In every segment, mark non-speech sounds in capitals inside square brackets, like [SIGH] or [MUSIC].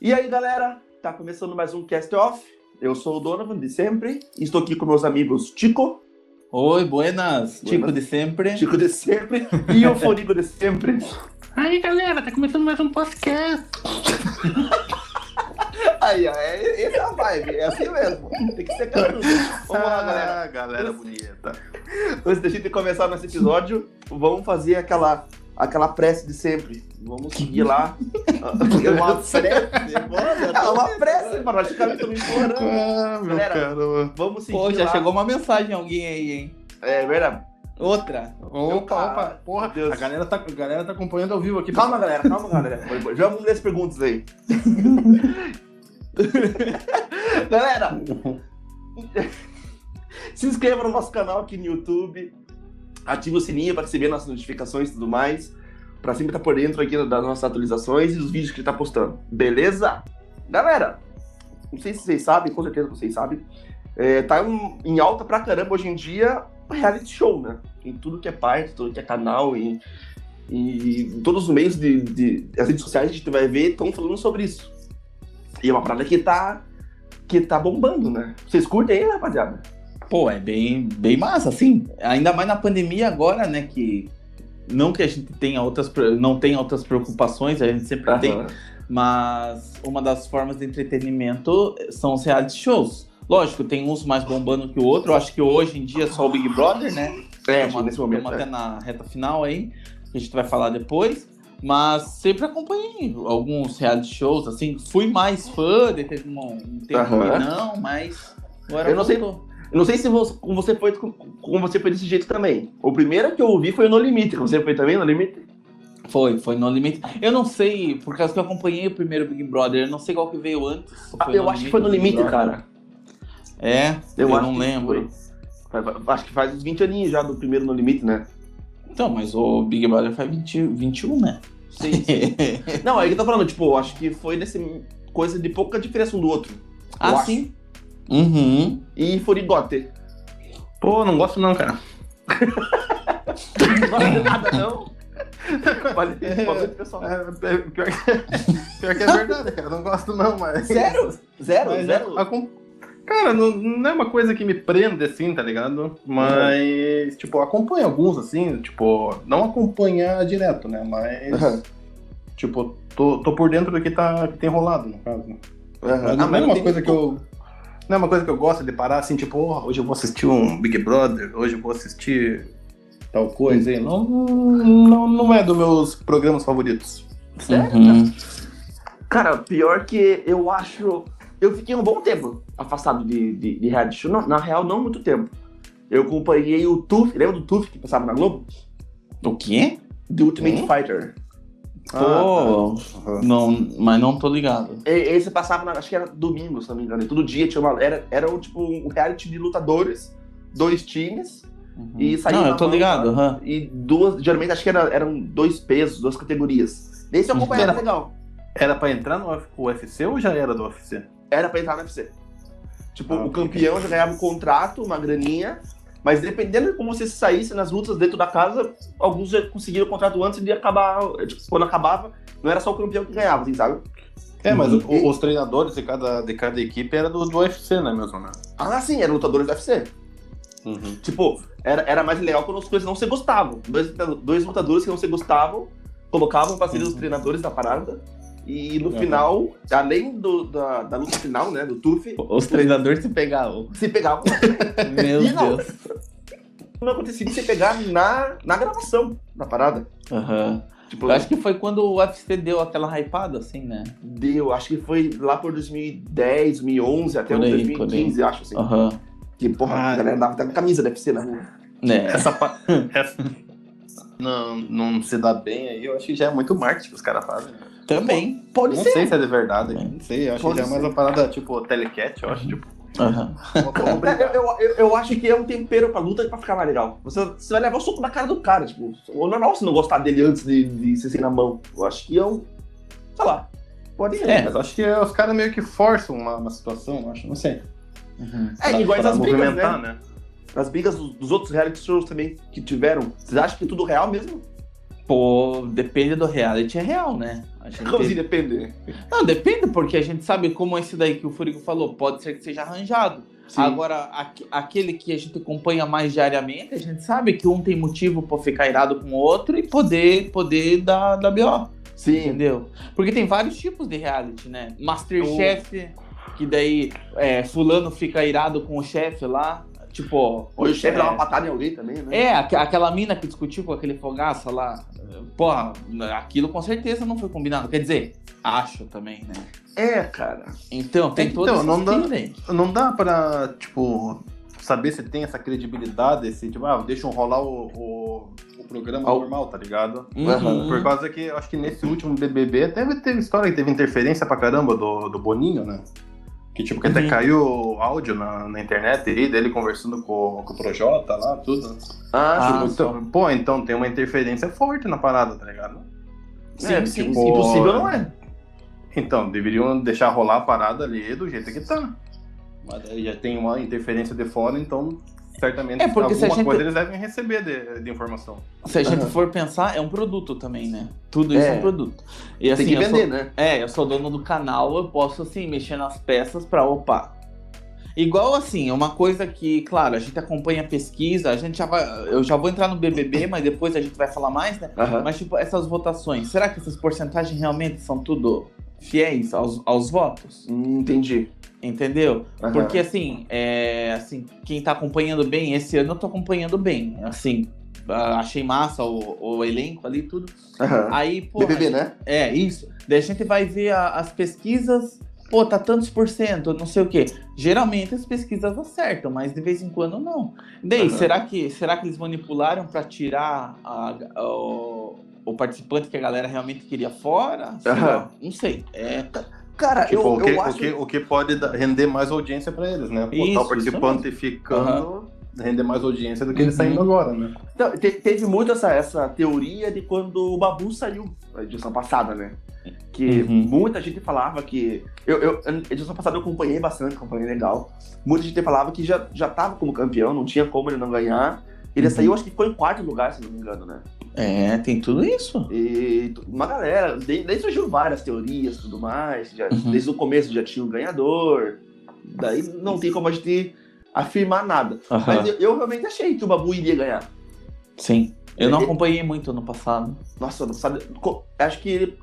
E aí, galera, tá começando mais um Cast Off. Eu sou o Donovan, de sempre, estou aqui com meus amigos Chico, Oi, buenas. Chico de sempre. Chico de sempre, e o Fonigo de sempre. Aí galera, tá começando mais um podcast. [LAUGHS] Aí, ó, é, essa é a vibe, é assim mesmo. Tem que ser carudo. Vamos lá, galera. Ah, galera bonita. Antes da gente começar nosso episódio, vamos fazer aquela, aquela prece de sempre. Vamos seguir lá. [LAUGHS] Uma prece? É uma prece, mano. Acho que eu tô me implorando. Ah, meu Galera, caramba. Vamos seguir Pô, já lá. chegou uma mensagem alguém aí, hein? É verdade. Outra. Opa, opa, porra. Deus. A galera, tá, a galera tá acompanhando ao vivo aqui. Calma, galera, calma, galera. [LAUGHS] Já vamos ler as perguntas aí. [LAUGHS] galera, se inscreva no nosso canal aqui no YouTube. Ative o sininho para receber nossas notificações e tudo mais. Pra sempre estar por dentro aqui das nossas atualizações e dos vídeos que ele tá postando. Beleza? Galera, não sei se vocês sabem, com certeza vocês sabem. É, tá em, em alta pra caramba hoje em dia reality show, né? Em tudo que é parte, tudo que é canal e, e todos os meios de, de as redes sociais a gente vai ver estão falando sobre isso. E é uma parada que tá que tá bombando, né? Vocês curtem aí, rapaziada? Pô, é bem, bem massa, assim. Ainda mais na pandemia agora, né? Que não que a gente tenha outras, não tenha outras preocupações, a gente sempre tem, Aham. mas uma das formas de entretenimento são os reality shows. Lógico, tem uns mais bombando que o outro. Eu acho que hoje em dia é só o Big Brother, né? É, Estamos nesse momento. até é. na reta final aí, que a gente vai falar depois. Mas sempre acompanhei alguns reality shows, assim, fui mais fã, de teve um, um tempo que não, mas agora Eu não sei- voltou. Eu não sei se você, você foi com, como você foi desse jeito também. O primeiro que eu ouvi foi o No Limite. Você foi também no Limite? Foi, foi no limite. Eu não sei, por causa que eu acompanhei o primeiro Big Brother, eu não sei qual que veio antes. Ah, eu acho que foi no Limite, Brother. cara. É, eu, Eu, acho não lembro. foi. Acho que faz uns 20 aninhos já do primeiro No Limite, né? Então, mas o Big Brother faz 20, 21, né? Sim. [LAUGHS] não, aí que eu tô falando, tipo, acho que foi nesse coisa de pouca diferença um do outro. ah, acho. sim. Uhum. E Furigote. Pô, não gosto não, cara. [LAUGHS] Não gosta de nada, não. [LAUGHS] Vale, vale, pessoal. É, é, pior, que, [LAUGHS] pior que é verdade, cara. Não gosto não, mas... Zero? Zero? Mas, Zero? Cara, não, não é uma coisa que me prende assim, tá ligado? Mas, tipo, eu acompanho alguns, assim, tipo, não acompanhar direto, né? Mas, Aham. tipo, tô, tô por dentro do que, tá, que tem rolado, no caso. Ah, é mas uma tem- coisa que eu. Não é uma coisa que eu gosto de parar assim, tipo, "Oh, hoje eu vou assistir um Big Brother, hoje eu vou assistir tal coisa aí. Não, não, não é dos meus programas favoritos. Sério? Uhum. Cara, pior que eu acho. Eu fiquei um bom tempo afastado de, de, de reality show. Não, na real, não muito tempo. Eu acompanhei o Tuf, lembra do Tuf que passava na Globo? O quê? The Ultimate Hum? Fighter. Pô, Ah, tá. não, mas não tô ligado. E- Esse passava, na, acho que era domingo, se não me engano. E todo dia tinha uma. Era, era um, tipo um reality de lutadores, dois times, Uhum. E saiu Não, eu tô mão, ligado, aham. e duas. Geralmente acho que era, eram dois pesos, duas categorias. Nesse eu acompanhei, era Era- legal. Era pra entrar no Uf- UFC ou já era do UFC? Era pra entrar no UFC. Tipo, Ah, o campeão já ganhava um contrato, uma graninha. Mas dependendo de como você saísse nas lutas dentro da casa, alguns já conseguiram o contrato antes de acabar. Tipo, quando acabava, não era só o campeão que ganhava, assim, sabe? É, mas Uhum. o- os treinadores de cada, de cada equipe era do, do UFC, né, mesmo, né? Ah, sim, eram lutadores do UFC. Uhum. Tipo, era, era mais legal quando as coisas não se gostavam. Dois, dois lutadores que não se gostavam colocavam pra serem os treinadores da parada. E no Uhum. final, além do, da, da luta final, né, do Tuf, Os treinadores se pegavam. se pegavam. [LAUGHS] Meu E. Deus. não acontecia de se pegar na, na gravação da parada. Aham. Tipo, Eu acho que foi quando o UFC deu aquela hypada, assim, né? deu, acho que foi lá por 2010, 2011, até Por aí, 2015, acho assim. Aham. Que, porra, Ah. a galera dava até com camisa da UFC na rua. É. Essa, pa- [LAUGHS] essa não, não se dá bem aí, eu acho que já é muito marketing que os caras fazem. né? Também. Pode não ser. sei se é de verdade, não sei, eu acho Pode que é mais uma parada tipo telecat, eu acho, tipo. Aham. vamos É, brigar. Eu, eu, eu acho que é um tempero pra luta pra ficar mais legal. Você, você vai levar o soco na cara do cara, tipo. O normal você não gostar dele antes de, de ser sem na mão. Eu acho que é um. Sei lá. Pode ser. É, mas acho que os caras meio que forçam uma, uma situação, eu acho, não sei. Uhum. É, Pra- igual pra as brigas, né? né? As brigas dos, dos outros reality shows também que tiveram. Vocês acham que é tudo real mesmo? Pô, depende do reality, é real, né? A gente- Como assim depende? Não, depende, porque a gente sabe como esse daí que o Furigo falou, pode ser que seja arranjado. Sim. Agora, aque- aquele que a gente acompanha mais diariamente, a gente sabe que um tem motivo pra ficar irado com o outro e poder, poder dar, dar B.O. Sim. Entendeu? Porque tem vários tipos de reality, né? Masterchef, que daí é, fulano fica irado com o chefe lá. Tipo. O chefe é, dá uma patada em alguém também, né? É, aqu- aquela mina que discutiu com aquele fogaça lá. Porra, aquilo com certeza não foi combinado. Quer dizer, acho também, né? É, cara. Então, tem Então, todo esse não dá-. Não dá pra, tipo, saber se tem essa credibilidade, esse, tipo, ah, deixam rolar o, o, o programa o- normal, tá ligado? Uhum. Por causa que acho que nesse último BBB teve, teve história que teve interferência pra caramba do, do Boninho, né? Que tipo, que até Uhum. caiu o áudio na, na internet aí, dele conversando com, com o Projota lá, tudo. Ah, Ah. Então, pô, então tem uma interferência forte na parada, tá ligado? Sim, é, sim, porque sim. impossível não é. Então, deveriam deixar rolar a parada ali do jeito que tá. Mas aí já tem uma interferência de fora, então certamente É, porque se a alguma gente- coisa eles devem receber de, de informação. Se a gente Aham. for pensar, é um produto também, né? Tudo isso é, É. um produto. E assim, Tem que vender, sou, né? É, eu sou dono do canal, eu posso assim mexer nas peças pra opa. Igual assim, uma coisa que, claro, a gente acompanha a pesquisa, a gente já vai, eu já vou entrar no BBB, [COUGHS] mas depois a gente vai falar mais, né? Aham. Mas tipo, essas votações, será que essas porcentagens realmente são tudo fiéis aos, aos votos? Hum, entendi. Entendeu? Aham. Porque assim, é, assim, quem tá acompanhando bem, esse ano eu tô acompanhando bem. Assim, achei massa o, o elenco ali tudo. Aham. Aí, pô. BBB, né? É, isso. Daí a gente vai ver a- as pesquisas, pô, tá tantos por cento, não sei o quê. Geralmente as pesquisas acertam, mas de vez em quando não. Daí, Aham. será, que, será que eles manipularam pra tirar a- a- o, o participante que a galera realmente queria fora? Lá, Não sei. É, Cara, Tipo, eu, o, que, eu o, acho... que, o que pode render mais audiência pra eles, né? Botar Isso, o participante ficando, render mais audiência do que ele Uhum. saindo agora, né? Então, te- teve muito essa, essa teoria de quando o Babu saiu na edição passada, né? Que Uhum. muita gente falava que. Eu, eu, a edição passada eu acompanhei bastante, acompanhei legal. Muita gente falava que já, já tava como campeão, não tinha como ele não ganhar. Ele Uhum. saiu, acho que ficou em quarto lugar, se não me engano, né? É, tem tudo isso. E uma galera, daí surgiu várias teorias e tudo mais. Já, Uhum. Desde o começo já tinha um ganhador. Daí não tem como a gente afirmar nada. Aham. Mas eu, eu realmente achei que o Babu iria ganhar. Sim. Eu não E- acompanhei muito no passado. Nossa, co- acho que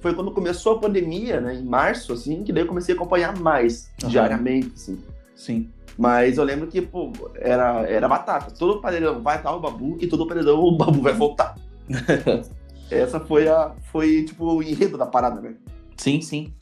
foi quando começou a pandemia, né? Em março, assim, que daí eu comecei a acompanhar mais, Aham. diariamente, assim. Sim. Mas eu lembro que, pô, era, era batata. Todo paredão vai estar o Babu e todo paredão o Babu vai voltar. [LAUGHS] Essa foi a. Foi, tipo, o enredo da parada, né? Sim, sim.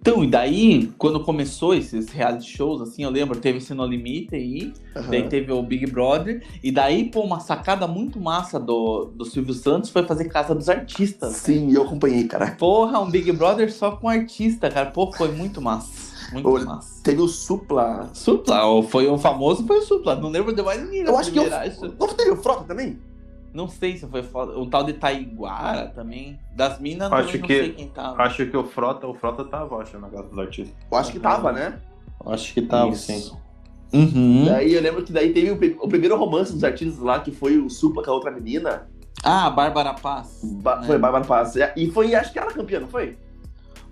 Então, e daí, quando começou esses reality shows, assim, eu lembro, teve esse No Limite aí, daí teve o Big Brother, e daí, pô, uma sacada muito massa do, do Silvio Santos foi fazer Casa dos Artistas. Sim, eu acompanhei, cara. Porra, um Big Brother só com artista, cara. Pô, foi muito massa. Muito Olha, massa. Teve o Supla. Supla, o- foi o famoso, foi o Supla. Não lembro de mais ninguém. Eu acho que eu. primeira, acho. Não teve o Frota também? Não sei se foi foda. O tal de Taiguara também. Das minas, Acho não, não que- sei quem tava. Acho que o Frota, o Frota tava, acho, na casa dos artistas. Eu acho que tava, né? Acho que Isso. Uhum. Daí eu lembro que daí teve o, o primeiro romance dos artistas lá, que foi o Supla com a outra menina. Ah, a Bárbara Paz. Ba- né? Foi Bárbara Paz. E foi, acho que ela campeã, não foi?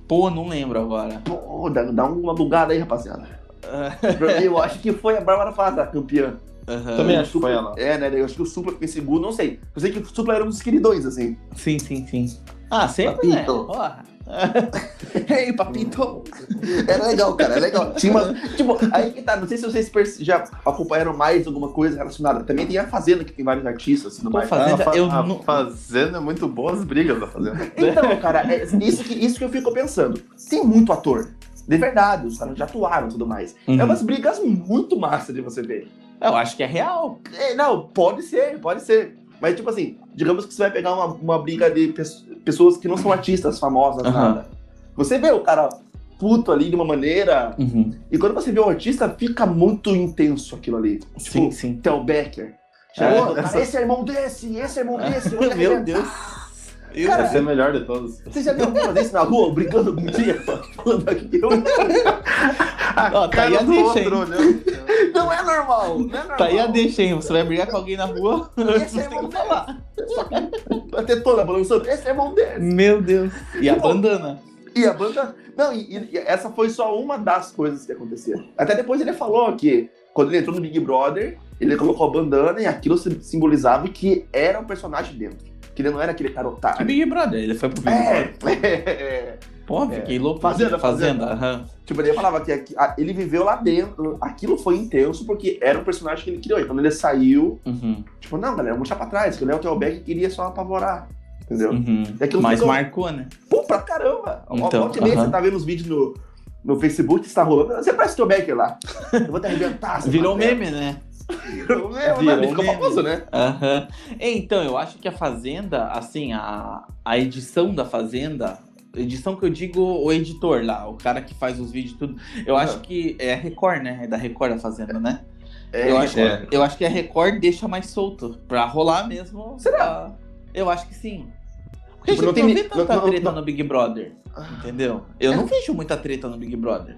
Pô, não lembro agora. Pô, dá, dá uma bugada aí, rapaziada. [LAUGHS] Eu acho que foi a Bárbara Paz a campeã. Aham. Também acho que foi Supla- ela. É, né? Eu acho que o Supla ficou em segundo, não sei. Eu sei que o Supla era um dos queridões, assim. Sim, sim, sim. Ah, sempre, né? Papito. Porra. [LAUGHS] Ei, papito. Era legal, cara, é legal. Tinha uma, tipo, aí que tá, não sei se vocês já acompanharam mais alguma coisa relacionada. Também tem a Fazenda, que tem vários artistas e tudo Pô, mais. Fazenda, Ah, fa- eu a não- Fazenda é muito boa as brigas da Fazenda. [LAUGHS] Então, cara, é isso que, isso que eu fico pensando. Tem muito ator. De verdade, os caras já atuaram e tudo mais. Uhum. É umas brigas muito massa de você ver. Eu acho que é real. É, não, pode ser, pode ser. Mas, tipo assim, digamos que você vai pegar uma, uma briga de pes- pessoas que não são artistas famosas, Aham. nada. Você vê o cara puto ali de uma maneira. Uhum. E quando você vê o artista, fica muito intenso aquilo ali. Sim, Tipo, sim. Theo Becker. É, Chegou, cara, essa- esse é irmão desse, esse é irmão desse. [LAUGHS] vai Meu. Deus. Eu, Cara, Esse é o melhor de todos. Você já viu alguém fazer isso na rua, brincando com o dia? Falando aqui. [LAUGHS] Ó, tá aí a deixa, hein? Não é normal, não é normal. Tá aí a deixa, hein? Você vai brigar com alguém na rua? [LAUGHS] Esse Você é tem irmão que falar. Só que a tetona balançando, esse é irmão dele. Meu Deus. E a Bom. bandana? E a banda. Não, e, e- e essa foi só uma das coisas que aconteceram. Até depois ele falou que quando ele entrou no Big Brother, ele colocou a bandana e aquilo sim- simbolizava que era um personagem dentro. Que ele não era aquele cara Que otário. Big Brother? Ele foi pro Big É, Brother. [LAUGHS] é, Pô, É. fiquei louco. Fazenda, Fazenda. Fazenda. Tipo, ele falava que aqui- a- ele viveu lá dentro, aquilo foi intenso porque era um personagem que ele criou. E quando ele saiu, Uhum. tipo, não, galera, vamos deixar pra trás, que o Léo Telbeck queria só apavorar. Entendeu? Uhum. Mas ficou- marcou, né? Pô, pra caramba! Então, Volta e meia, aham. você tá vendo os vídeos no, no Facebook está rolando. Você parece o teu Becker lá. Eu vou te arrebentar. Virou papel. meme, né? Virou meme, Virou né? Ficou famoso, né? Aham. Então, eu acho que a Fazenda, assim, a, a edição da Fazenda, edição que eu digo o editor lá, o cara que faz os vídeos e tudo, eu Aham. acho que é a Record, né? É da Record a Fazenda, né? É, eu, acho, é. eu acho que a Record deixa mais solto, pra rolar mesmo. Será? pra- Eu acho que sim. Porque Tipo, a não gente não, tem vê ni- tanta não- não- treta não- no Big Brother, entendeu? Eu não vejo muita treta no Big Brother.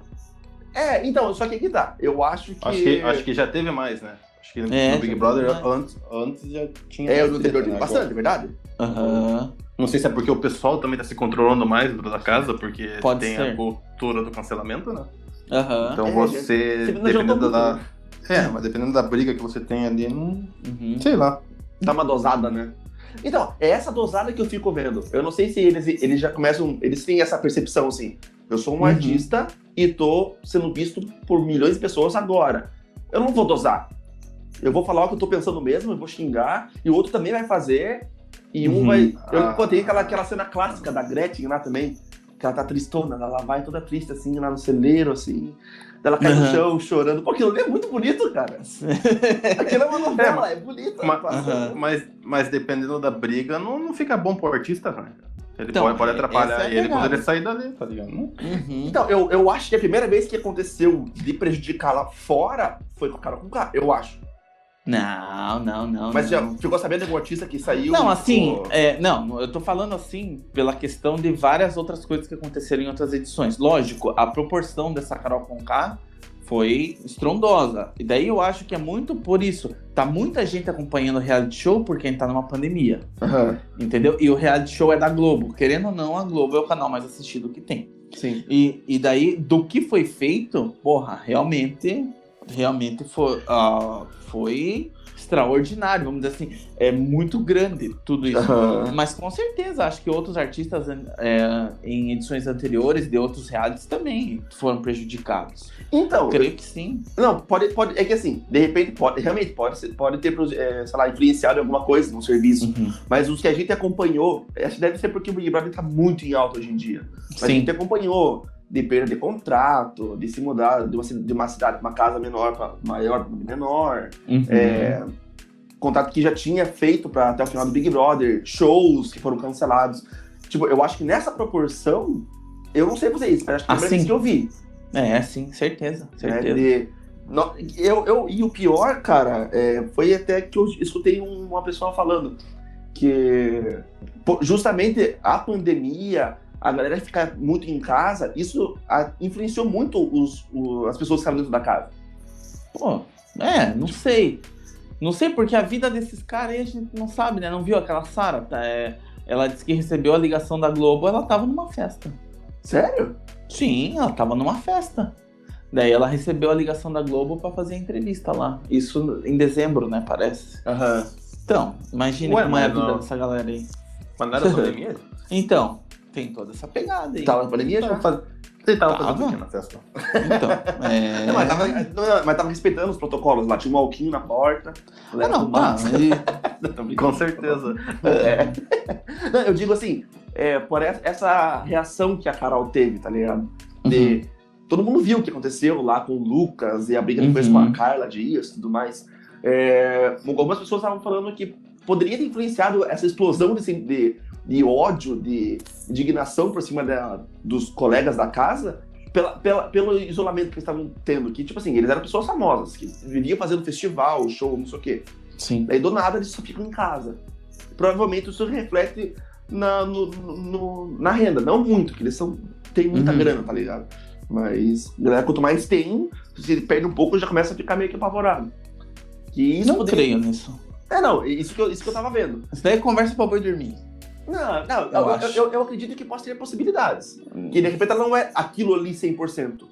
É, então, só que aqui tá. Eu acho que. Acho que, acho que já teve mais, né? Acho que É, no Big já Brother antes, antes já tinha. É, no anterior teve né? bastante, é verdade? Aham. Não sei se é porque o pessoal também tá se controlando mais dentro da casa, porque Pode tem ser. a cultura do cancelamento, né? Aham. Então É, você, você não dependendo da. muito, É, mas dependendo da briga que você tem ali, não. Uhum. Sei lá. Dá uma dosada, né? Então, é essa dosada que eu fico vendo. Eu não sei se eles, eles já começam. Eles têm essa percepção assim. Eu sou um Uhum. artista e tô sendo visto por milhões de pessoas agora. Eu não vou dosar. Eu vou falar o que eu tô pensando mesmo, eu vou xingar, e o outro também vai fazer. E um Uhum. vai. Eu, Ah. pô, tem aquela, aquela cena clássica da Gretchen lá também. Que ela tá tristona, ela vai toda triste, assim, lá no celeiro, assim. Ela cai no Uhum. chão chorando. Pô, aquilo ali é muito bonito, cara. [LAUGHS] Aquilo é uma novela, é, bonito. Mas, passando. mas, mas dependendo da briga, não, não fica bom pro artista, né? Ele Então, pode, pode atrapalhar é a ele quando pegada. ele sair dali, tá ligado? Uhum. Então, eu, eu acho que a primeira vez que aconteceu de prejudicar lá fora foi com o cara com K, eu acho. Não, não, não. Mas não. já ficou sabendo de algum artista que saiu? Não, assim, ficou- é, não, eu tô falando assim pela questão de várias outras coisas que aconteceram em outras edições. Lógico, a proporção dessa Carol Conká foi estrondosa. E daí eu acho que é muito por isso. Tá muita gente acompanhando o reality show porque a gente tá numa pandemia, Aham, entendeu? E o reality show é da Globo. Querendo ou não, a Globo é o canal mais assistido que tem. sim. E, e daí, do que foi feito, porra, realmente, realmente foi, ah, foi extraordinário, vamos dizer assim, é muito grande tudo isso. Aham. Mas com certeza, acho que outros artistas é, em edições anteriores de outros realities também foram prejudicados. Então, Creio que sim. não, pode, pode. É que assim, de repente, pode, realmente pode, ser- pode ter, é, sei lá, influenciado em alguma coisa no serviço. Mas os que a gente acompanhou, acho que deve ser porque o Big Brother tá muito em alta hoje em dia. Mas a Sim. gente acompanhou de perda de contrato, de se mudar de uma, de uma cidade, uma casa menor para maior, menor. Uhum. É, contato que já tinha feito para até o final do Big Brother, shows que foram cancelados. Tipo, eu acho que nessa proporção, eu não sei vocês, mas acho que é a Ah, primeira vez sim. que eu vi. É, sim, certeza. né, Certeza. de- no- eu, eu, e o pior, cara, é, foi até que eu escutei um- uma pessoa falando que justamente a pandemia, a galera ficar muito em casa, isso a- influenciou muito os, o- as pessoas que estavam dentro da casa. Pô, é, não sei. Não sei, porque a vida desses caras aí a gente não sabe, né? Não viu aquela Sara? Tá, é, ela disse que recebeu a ligação da Globo, ela tava numa festa. Sério? Sim, ela tava numa festa. Daí ela recebeu a ligação da Globo pra fazer a entrevista lá. Isso em dezembro, né? Parece. Aham. Então, imagine Ué, como é a vida não. dessa galera aí. Mas não era [LAUGHS] pandemia? Então, tem toda essa pegada aí. Tava na pandemia já? Tava faz- Ele tava Tava. fazendo o quê na festa? Então, é. [LAUGHS] Não, mas, tava, não, mas tava respeitando os protocolos lá. Tinha um alquinho na porta. Ah, não, tá. [LAUGHS] brincando. Com certeza. É. Não, eu digo assim, é, por essa, reação que a Carol teve, tá ligado? De, Todo mundo viu o que aconteceu lá com o Lucas e a briga depois Uhum. com a Carla Dias e tudo mais. É, algumas pessoas estavam falando que poderia ter influenciado essa explosão de, de, de ódio, de indignação por cima da- dos colegas da casa pela, pela- pelo isolamento que eles estavam tendo. Que, tipo assim, eles eram pessoas famosas, que viviam fazendo festival, show, não sei o quê. Sim. Daí do nada eles só ficam em casa. Provavelmente isso reflete na, no- no- na renda. Não muito, que eles são, têm muita Uhum. grana, tá ligado? Mas, galera, quanto mais tem, se ele perde um pouco, já começa a ficar meio que apavorado. Que isso Não poderia- creio nisso. É, não, isso que, eu, isso que eu tava vendo. Isso daí é conversa pra boi dormir. Não, não, Eu eu, eu, eu- acredito que possa ter possibilidades. Que de repente ela não é aquilo ali 100%.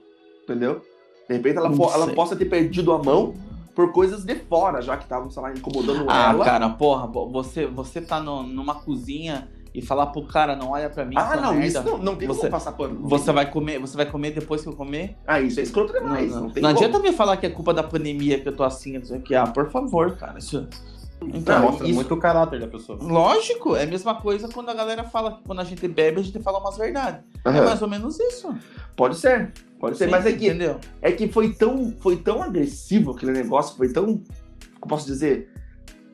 Entendeu? De repente ela, Não po- ela possa ter perdido a mão por coisas de fora, já que estavam, sei lá, incomodando Ah, ela. cara, porra, vo- você, você tá no- numa cozinha e falar pro cara, não olha pra mim, ah, não, merda. isso não, não tem Você- como passar pano. Você vai comer, você vai comer depois que eu comer? Ah, isso é escroto demais. Não, não, tem não como. adianta me falar que é culpa da pandemia que eu tô assim, não que. Ah, por favor, cara. Isso... Então, Não, mostra isso- muito o caráter da pessoa. lógico, é a mesma coisa quando a galera fala que quando a gente bebe, a gente fala umas verdades. É Aham. mais ou menos isso. Pode ser. Pode ser, Sim, mas é que, Entendeu? é que foi, tão, foi tão agressivo aquele negócio, foi tão, posso dizer,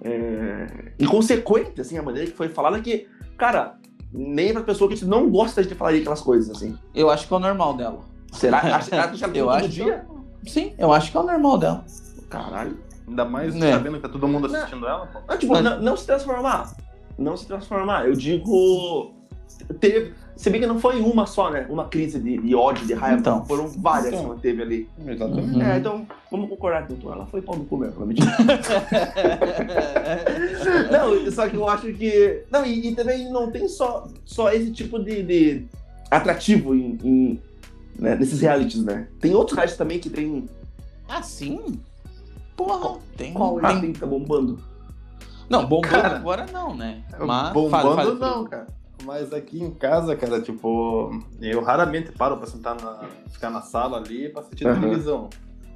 é, inconsequente, assim, a maneira que foi falada, que, cara, nem pra pessoa que a gente não gosta de falar aquelas coisas, assim. Eu acho que é o normal dela. Será? [LAUGHS] Acha que ela tem Eu todo acho dia? que... Sim, eu acho que é o normal dela. Caralho. Ainda mais Né. sabendo que tá todo mundo assistindo ela, pô. Não, tipo, Mas- não, não se transformar. Não se transformar. Eu digo. Teve. Se bem que não foi uma só, né? Uma crise de, de ódio, de raiva. Então. Foram várias Então. que ela teve ali. Exatamente. Uhum. É, então, vamos concordar, doutor. Ela foi pau no cu mesmo. [LAUGHS] Não, só que eu acho que. Não, e, e também não tem só, só esse tipo de, de atrativo em, em, né, nesses realities, né? Tem outros realities também que tem. ah, sim? Porra, tem. Qual tem... tem que tá bombando? Não, bombando Cara, agora não, né? Mas Bombando fala, fala, não, cara. Mas aqui em casa, cara, tipo, eu raramente paro pra sentar na. ficar na sala ali pra assistir Aham. televisão.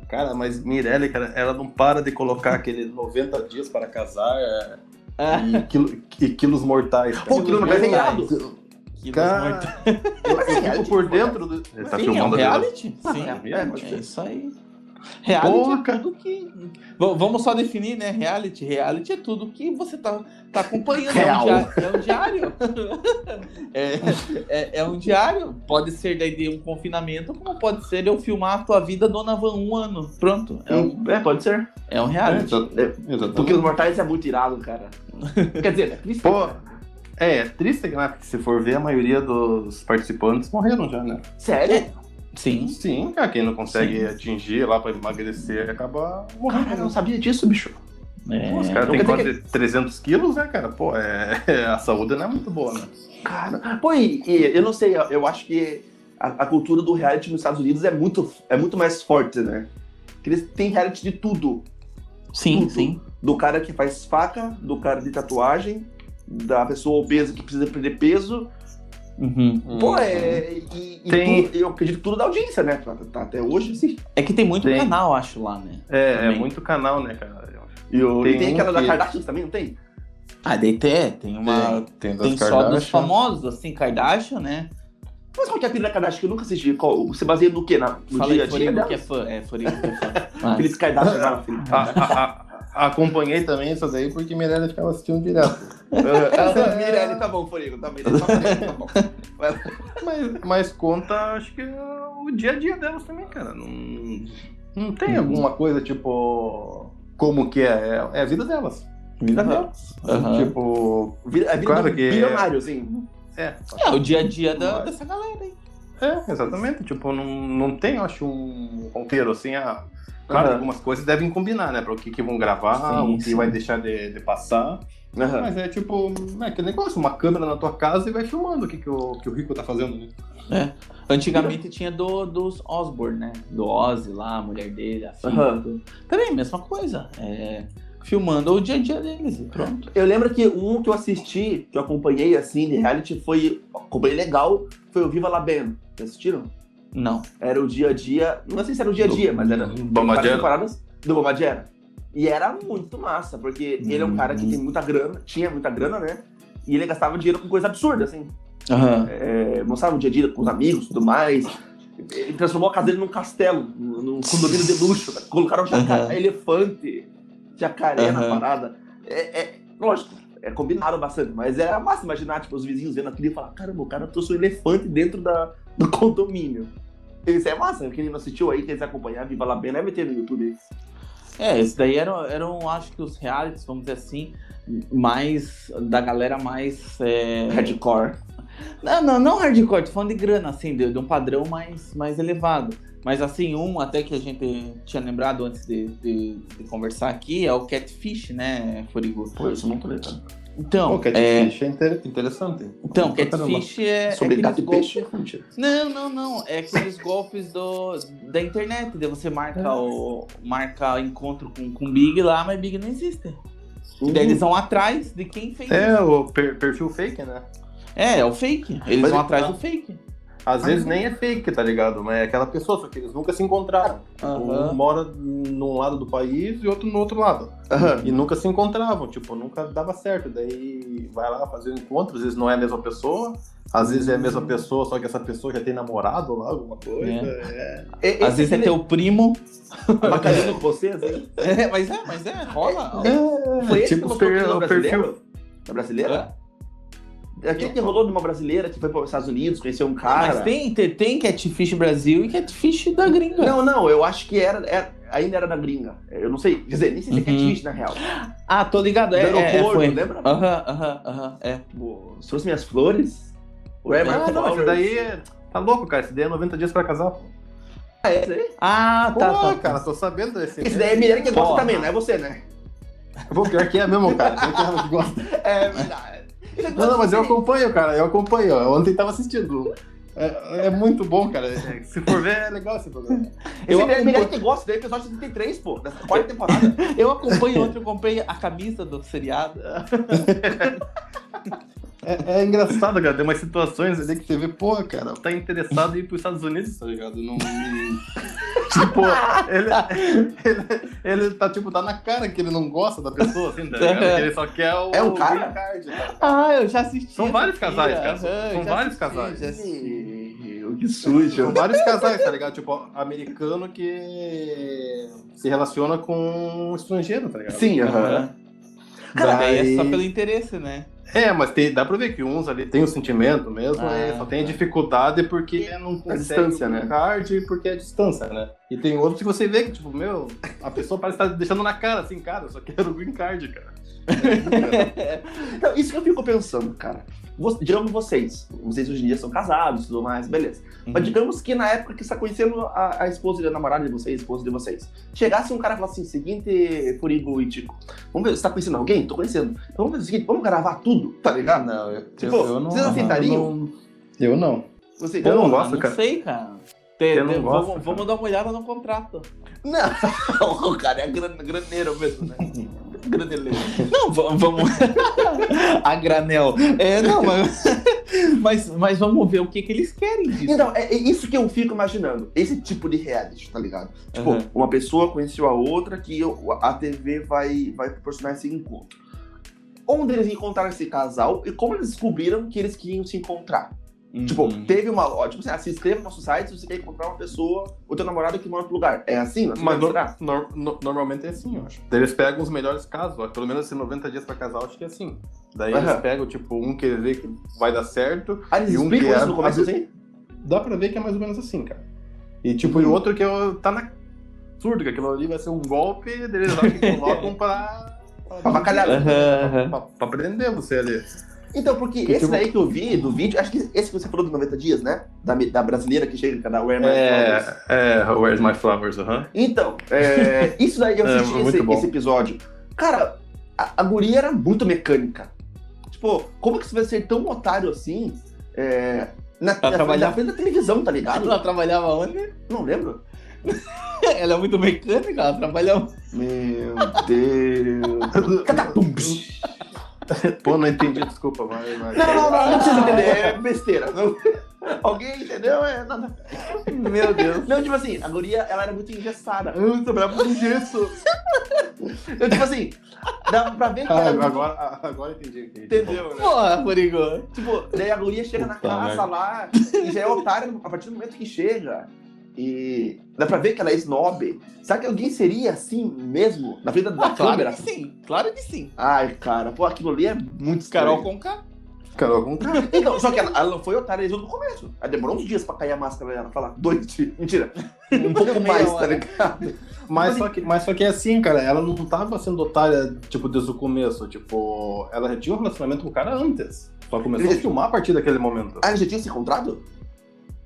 Cara, mas Mirelle, cara, ela não para de colocar aquele 90 dias para casar é, Ah, e, quilo- e quilos mortais. cara. Pô, quilo mortais é mortais. irado. quilos Cara, mortais. eu, eu fico por dentro do. Ele tá Sim, é um filmando ali. reality? Ah, Sim, é, é, é isso aí. Reality é tudo que. V- vamos só definir, né? Reality. Reality é tudo que você tá, tá acompanhando. Real. É um diário. É um diário. é, é, é um diário. Pode ser daí de um confinamento, como pode ser eu filmar a tua vida Dona Van um ano. Pronto. É um, É, pode ser. é um É, reality. É, exatamente. Porque os mortais é muito irado, cara. Quer dizer, é triste. Pô, cara. É, é triste, né? Porque se for ver, a maioria dos participantes morreram já, né? Sério? Sim. Sim, cara, quem não consegue Sim. atingir lá pra emagrecer acaba morrendo. Cara, eu não sabia disso, bicho. É, Os caras têm quase 300 quilos, né, cara? Pô, é... [LAUGHS] a saúde não é muito boa, né? Cara, pô, e, e eu não sei, eu- acho que a, a cultura do reality nos Estados Unidos é muito, é muito mais forte, né? Que eles têm reality de tudo. sim, Tudo. sim. Do cara que faz faca, do cara de tatuagem, da pessoa obesa que precisa perder peso. Uhum. Pô, é. E, e Tem- tudo- eu acredito que tudo da audiência, né? Tá, tá até hoje, sim. É que tem muito Tem. canal, acho, lá, né? É, é Também. muito canal, né, cara? E, o- e Tem tem um aquela da Kardashian também, não tem? Ah, daí tem, tem uma. tem, Tem, só dos famosos, assim, Kardashian, né? Mas qual que é a pira da Kardashian que eu nunca assisti? Qual, você baseia no quê? Na, no Fala dia a dia dela? que é fã. É, Forigo que é fã. Ah, Felipe Kardashian, cara, Felipe acompanhei também isso daí porque Mirella ficava assistindo direto. Ah, Mirelle, tá bom, Forigo, tá. Tá bom, tá bom. Mas, mas conta, acho que o dia a dia delas também, cara. Não, não tem Uhum. alguma coisa tipo. Como que é? É, é a vida delas. vida Aham. delas. Aham. Tipo. Vira, a vida Claro do que- bilionário, assim. É, É o dia a dia da- dessa galera aí. é, exatamente. Tipo, não, não tem, eu acho, um roteiro assim. Ah, claro, Aham. algumas coisas devem combinar, né? Pra o que, que vão gravar, Sim, o que sim. vai deixar de, de passar. Aham. Mas é tipo, é aquele negócio, uma câmera na tua casa e vai filmando o que, que, o, que o Rico tá fazendo, né? Antigamente tinha do, dos Osborne, né? Do Ozzy lá, a mulher dele, a filha. Tudo. Também, mesma coisa. É, filmando o dia a dia deles e pronto. Eu lembro que um que eu assisti, que eu acompanhei assim, de reality, foi. Acompanhei legal, foi o Viva La Band. Vocês assistiram? Não. Era o dia a dia. Não sei se era o dia a dia, mas era. Temporadas do Bombardier. E era muito massa, porque ele é um cara que Uhum. tem muita grana, tinha muita grana, né? E ele gastava dinheiro com coisa absurda, assim. Aham. É, mostrava o dia a dia com os amigos e tudo mais. Ele transformou a casa dele num castelo, num condomínio de luxo. cara. Colocaram jacaré, Aham. elefante, jacaré na Aham. parada. É, é- lógico, é combinado bastante, mas era massa imaginar, tipo, os vizinhos vendo aquilo e falar, caramba, o cara trouxe um elefante dentro da, do condomínio. Isso é massa, quem não assistiu aí, quem quiser acompanhar, Viva La Bem, deve ter no YouTube. É, esse daí eram, eram, acho que os realities, vamos dizer assim, mais. da galera mais. É, Hardcore. Não, não, não hardcore, tô falando de grana, assim, de, de um padrão mais, mais elevado. Mas assim, um até que a gente tinha lembrado antes de, de, de conversar aqui é o Catfish, né, Furigo? Pô, isso não tô ligado. Então, Pô, é, Catfish é, inter- interessante. então caramba. Catfish é, é Sobre e golpes- peixe. Não, não, não. É aqueles golpes do, da internet. De você marca o marca encontro com, com Big lá, mas Big não existe. Uhum. Daí eles vão atrás de quem fez. É, isso. o per- perfil fake, né? É, é o fake. Eles Mas vão ele- atrás ah. do fake. Às vezes nem é fake, tá ligado? Mas é aquela pessoa, só que eles nunca se encontraram. Aham. Um mora num lado do país e outro no outro lado. Aham. E nunca se encontravam, tipo, nunca dava certo. Daí vai lá fazer o encontro, às vezes não é a mesma pessoa, às vezes é a mesma pessoa, só que essa pessoa já tem namorado lá, alguma coisa. É. E- Às vezes é teu primo. [LAUGHS] Bacalhando com você, às vezes. [LAUGHS] É, mas é, mas é, rola. Foi esse tipo que o perfil. brasileira? Da brasileira? Aquele que rolou de uma brasileira que foi para os Estados Unidos, conheceu um Ah, cara. mas tem, tem, tem Catfish Brasil e Catfish da gringa. Não, não, eu acho que era, era- ainda era da gringa. Eu não sei, quer dizer, nem sei se é Uhum. catfish na real. Ah, tô ligado. É, Do é, é, aeroporto, foi. lembra? Aham, aham, aham. É. Se fosse minhas flores. Where my Ah, não, esse flowers? daí é- tá louco, cara. Esse daí é 90 dias pra casar. Pô, Ah, esse aí? Ah, Pô, tá, tá. cara, tô sabendo desse. Esse daí é Mineiro que gosta Porra. também, não é você, né? Pô, pior que é mesmo, cara. Pior que é que gosta. [LAUGHS] É verdade. Não, não, mas eu acompanho, cara. Eu acompanho. ó. Ontem tava assistindo. É, é muito bom, cara. É, Se for ver, é legal esse programa. Eu Eu Esse é Mineiro que gosta, daí é episódio 73, pô, dessa quarta temporada. Eu acompanho ontem, eu comprei a camisa do seriado. [LAUGHS] É, é engraçado, cara. Tem umas situações ali que você vê, pô, cara, tá interessado em ir pros Estados Unidos, tá ligado? Não. [LAUGHS] tipo, ele, ele, ele tá, tipo, tá na cara que ele não gosta da pessoa, assim, tá ligado? Que ele só quer o. É um cara? green card, cara. Ah, eu já assisti. São vários casais, fira. cara. Aham, São já vários assisti, casais. já assisti. Ih, Que sujo. São vários casais, tá ligado? Tipo, americano que se relaciona com um estrangeiro, tá ligado? Sim, aham. Aham. Cara, daí é só pelo interesse, né? É, mas tem- dá pra ver que uns ali tem o sentimento mesmo, Ah, e só tem a tá. dificuldade porque não consegue distância, o né? card porque é distância, né? E tem outros que você vê que, tipo, meu, a pessoa parece estar deixando na cara, assim, cara, eu só quero o green card, cara. [LAUGHS] Então, isso que eu fico pensando, cara. Vo- digamos vocês, vocês hoje em dia são casados e tudo mais, beleza. Uhum. Mas digamos que na época que você está conhecendo a, a esposa e a namorada de vocês, a esposa de vocês, chegasse um cara e falasse assim, seguinte, Furigo e Tico, vamos ver, você tá conhecendo alguém? Tô conhecendo. Então vamos fazer o seguinte, vamos gravar tudo, tá ligado? Não, eu, Tipo, vocês aceitariam? Eu não. Eu não. Você, Eu não gosto, não cara. sei, cara. Te- Eu não te- gosto, vamos, cara. vamos dar uma olhada no contrato. Não, [LAUGHS] o cara é gran, graneiro mesmo, né? [LAUGHS] Graneleiro. Não, va- vamos. [LAUGHS] a granel. É, não, mas, mas, mas vamos ver o que, que eles querem disso. Então, é, é isso que eu fico imaginando. Esse tipo de reality, tá ligado? Tipo, Uhum. uma pessoa conheceu a outra que eu- a TV vai, vai proporcionar esse encontro. Onde eles encontraram esse casal e como eles descobriram que eles queriam se encontrar? Tipo, Uhum. teve uma. ó, Tipo assim, ah, se inscreva no nosso site se você quer encontrar uma pessoa, o teu namorado que mora outro lugar. É assim? Assim Mas no- nor- no- normalmente é assim, eu acho. Daí eles pegam os melhores casos, ó, pelo menos esses 90 dias pra casal, acho que é assim. Daí Aham. eles pegam, tipo, um que vê que vai dar certo, Ah, eles E um que é- isso no começo assim? dá pra ver que é mais ou menos assim, cara. E tipo, e o outro que é, tá na surdo, que aquilo ali vai ser um golpe, eles lá que [LAUGHS] colocam pra. Pra bacalhar. Aham. Pra, pra prender você ali. Então, porque Que esse tipo- daí que eu vi do vídeo, acho que esse que você falou do 90 dias, né? Da, da brasileira que chega, da Where My Flowers. É, é, Where's My Flowers, aham. Então, é, [LAUGHS] isso daí eu É, assisti muito esse, esse episódio. Cara, a, a guria era muito mecânica. Tipo, como que você vai ser tão otário assim? É, na, Pra na, trabalhar- na frente da televisão, tá ligado? Ela trabalhava onde? Não lembro. [LAUGHS] Ela é muito mecânica, ela trabalha. Meu Deus. Pô, não entendi, desculpa, mas. mas- Não, não, não, não precisa entender, é besteira. Não- Alguém entendeu? É nada. Meu Deus. Não, tipo assim, a guria, ela era muito engessada. Eu trabalhava com gesso. Eu, tipo assim, dava pra ver que Ah, era muito agora, agora entendi. entendi. Entendeu, né? Porra, Furigo. Tipo, daí a guria chega na Puta casa merda. lá e já é otária a partir do momento que chega. E dá pra ver que ela é snob. Será que alguém seria assim mesmo? Na frente da Ah, claro câmera? que sim, claro que sim. Ai, cara, pô, aquilo ali é muito Carol estranho. Conká. Carol, com Então, só que ela, ela não foi otária desde o começo. Ela demorou uns dias pra cair a máscara dela. Falar, dois dias. Mentira. Um [LAUGHS] pouco mais, tá ligado? Mas só, que, mas só que é assim, cara, ela não tava sendo otária, tipo, desde o começo. Tipo, ela já tinha um relacionamento com o cara antes. Só começou a filmar a partir daquele momento. Ah, já tinha se encontrado?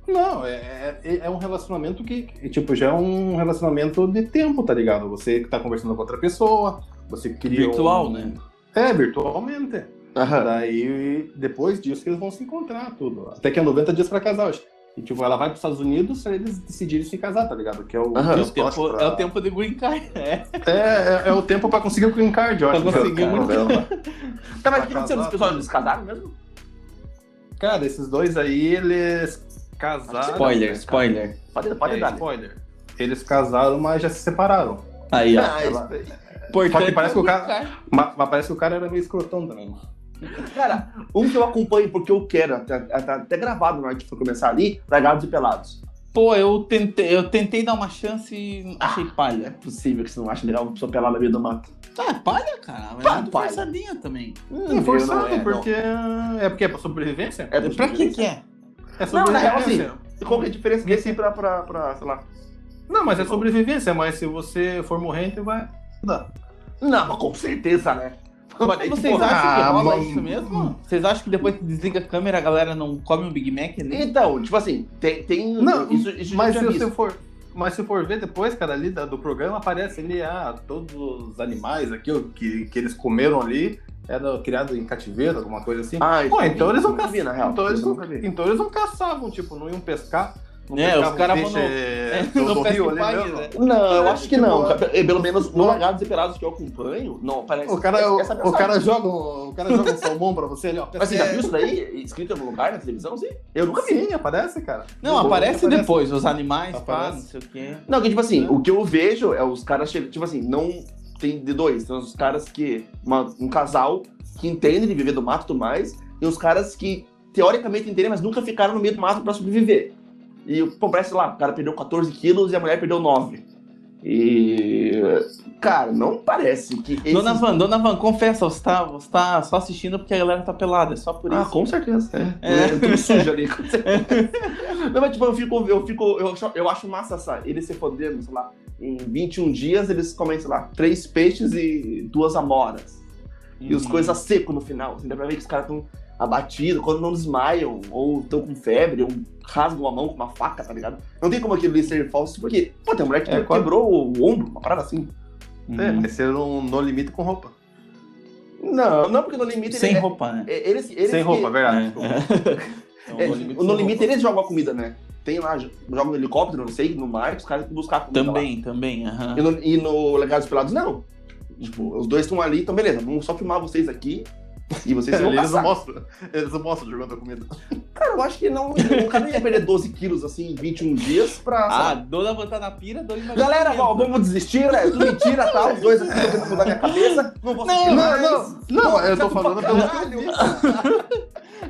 Não, é, é, é um relacionamento que, que, tipo, já é um relacionamento de tempo, tá ligado? Você que tá conversando com outra pessoa, você cria Virtual, um- né? É, virtualmente. Aham. Daí, depois disso eles vão se encontrar, tudo. Até que é 90 dias pra casar, acho. E, tipo, ela vai pros Estados Unidos pra eles decidirem se casar, tá ligado? Que é o, Aham. É o, tempo, pra- é o tempo de green card. [LAUGHS] É. É, é, é o tempo pra conseguir o green card, eu Pra acho. conseguir [LAUGHS] cara. muito. Tá, mas o Pra que aconteceu nesse episódio? tá. Eles casaram mesmo? Cara, esses dois aí, eles casaram. Spoiler, spoiler. Pode, pode É, dar. né? spoiler. Eles casaram, mas já se separaram. Aí, ó. Ah, ela- Só que parece que o cara-. Mas, mas parece que o cara era meio escrotão também. Cara, um que eu acompanho porque eu quero, até, até, até gravado na hora que for começar ali, Largados e Pelados. Pô, eu tentei, eu tentei dar uma chance e achei Não é palha. possível que você não ache legal uma pessoa pelada no meio do mato. Tá, é palha, cara. Mas Tá, é muito palha. forçadinha também. Hum, É forçado, não é, não. porque. É porque é pra sobrevivência? É pra que que é? É Não, na real, sobrevivência. E Qual que é a diferença desse pra, pra, pra, sei lá... Não, mas é sobrevivência, mas se você for morrente, vai. Não, mas com certeza, né? Mas Vocês tipo, acham que ah, rola mano. isso mesmo? Vocês acham que depois que desliga a câmera a galera não come um Big Mac ali? Então, tipo assim, tem... tem Não, isso, isso Mas se você for. Mas se for ver depois, cara, ali da- do programa, aparece ali, ah, todos os animais aqui ó, que, que eles comeram ali era criado em cativeiro, alguma coisa assim. Ah, Pô, então eles não vi, na real. Então eles, não, então eles não caçavam, tipo, não iam pescar. Não É, os caras peixe, vão [LAUGHS] no- é, no do, do Pesca rio e ali Pague, mesmo. né? Não, eu É, acho que tipo, não. É, Pelo menos no não. Largados e Pelados que eu acompanho, não, parece O cara, o, essa o mensagem. cara joga, um- o cara joga um salmão pra você ali, ó. Mas você já viu isso daí escrito em algum lugar na televisão, sim? Eu nunca vi. Sim, aparece, cara. Não, Pô, aparece aparece. depois, os animais, pá, não sei o quê. Não, que tipo assim, É. o que eu vejo é os caras chegam, tipo assim, não tem de dois. Tem os caras que. uma- um casal que entende de viver do mato e tudo mais, e os caras que teoricamente entendem, mas nunca ficaram no meio do mato pra sobreviver. E, pô, parece lá, o cara perdeu 14 quilos e a mulher perdeu 9. E. Cara, não parece que. Esses... Dona Van, Dona Van, confessa, você tá, você tá só assistindo porque a galera tá pelada, é só por Ah, isso. com certeza. É, É. é. tudo sujo ali. com certeza. [LAUGHS] Não, mas tipo, eu fico, eu fico, eu acho, eu acho massa essa, eles se fodendo, sei lá, em 21 dias eles comem, sei lá, três peixes e duas amoras. E os Uhum. coisas seco no final, assim, dá pra ver que os caras estão abatidos, quando não desmaiam, ou estão com febre, ou rasgam a mão com uma faca, tá ligado? Não tem como aquilo ser falso, porque, pô, tem uma mulher que É, quando- quebrou o ombro, uma parada assim. Uhum. É, vai ser um no limite com roupa. Não, não, porque no limite... Sem ele- roupa, né? é- Eles, eles Sem que- roupa, verdade. É. [LAUGHS] Então, É, no limite no limite eles jogam a comida, né? Tem lá, jogam no helicóptero, não sei, no mar, os caras têm que buscar comida lá. Também, também, aham. E no, e no Legados Pelados, não. Tipo, os dois estão ali, então beleza, vamos só filmar vocês aqui e vocês vão [LAUGHS] eles, não mostram, eles não mostram jogando a comida. Cara, eu acho que não, o cara não ia perder 12 quilos assim em 21 dias pra... Ah, Van tá na pira, Dona Van Galera, ó, vamos desistir, né? Tudo mentira, tá? Os dois aqui estão tentando mudar minha cabeça. Não vou Não, mais. não, não, eu tô falando pelo.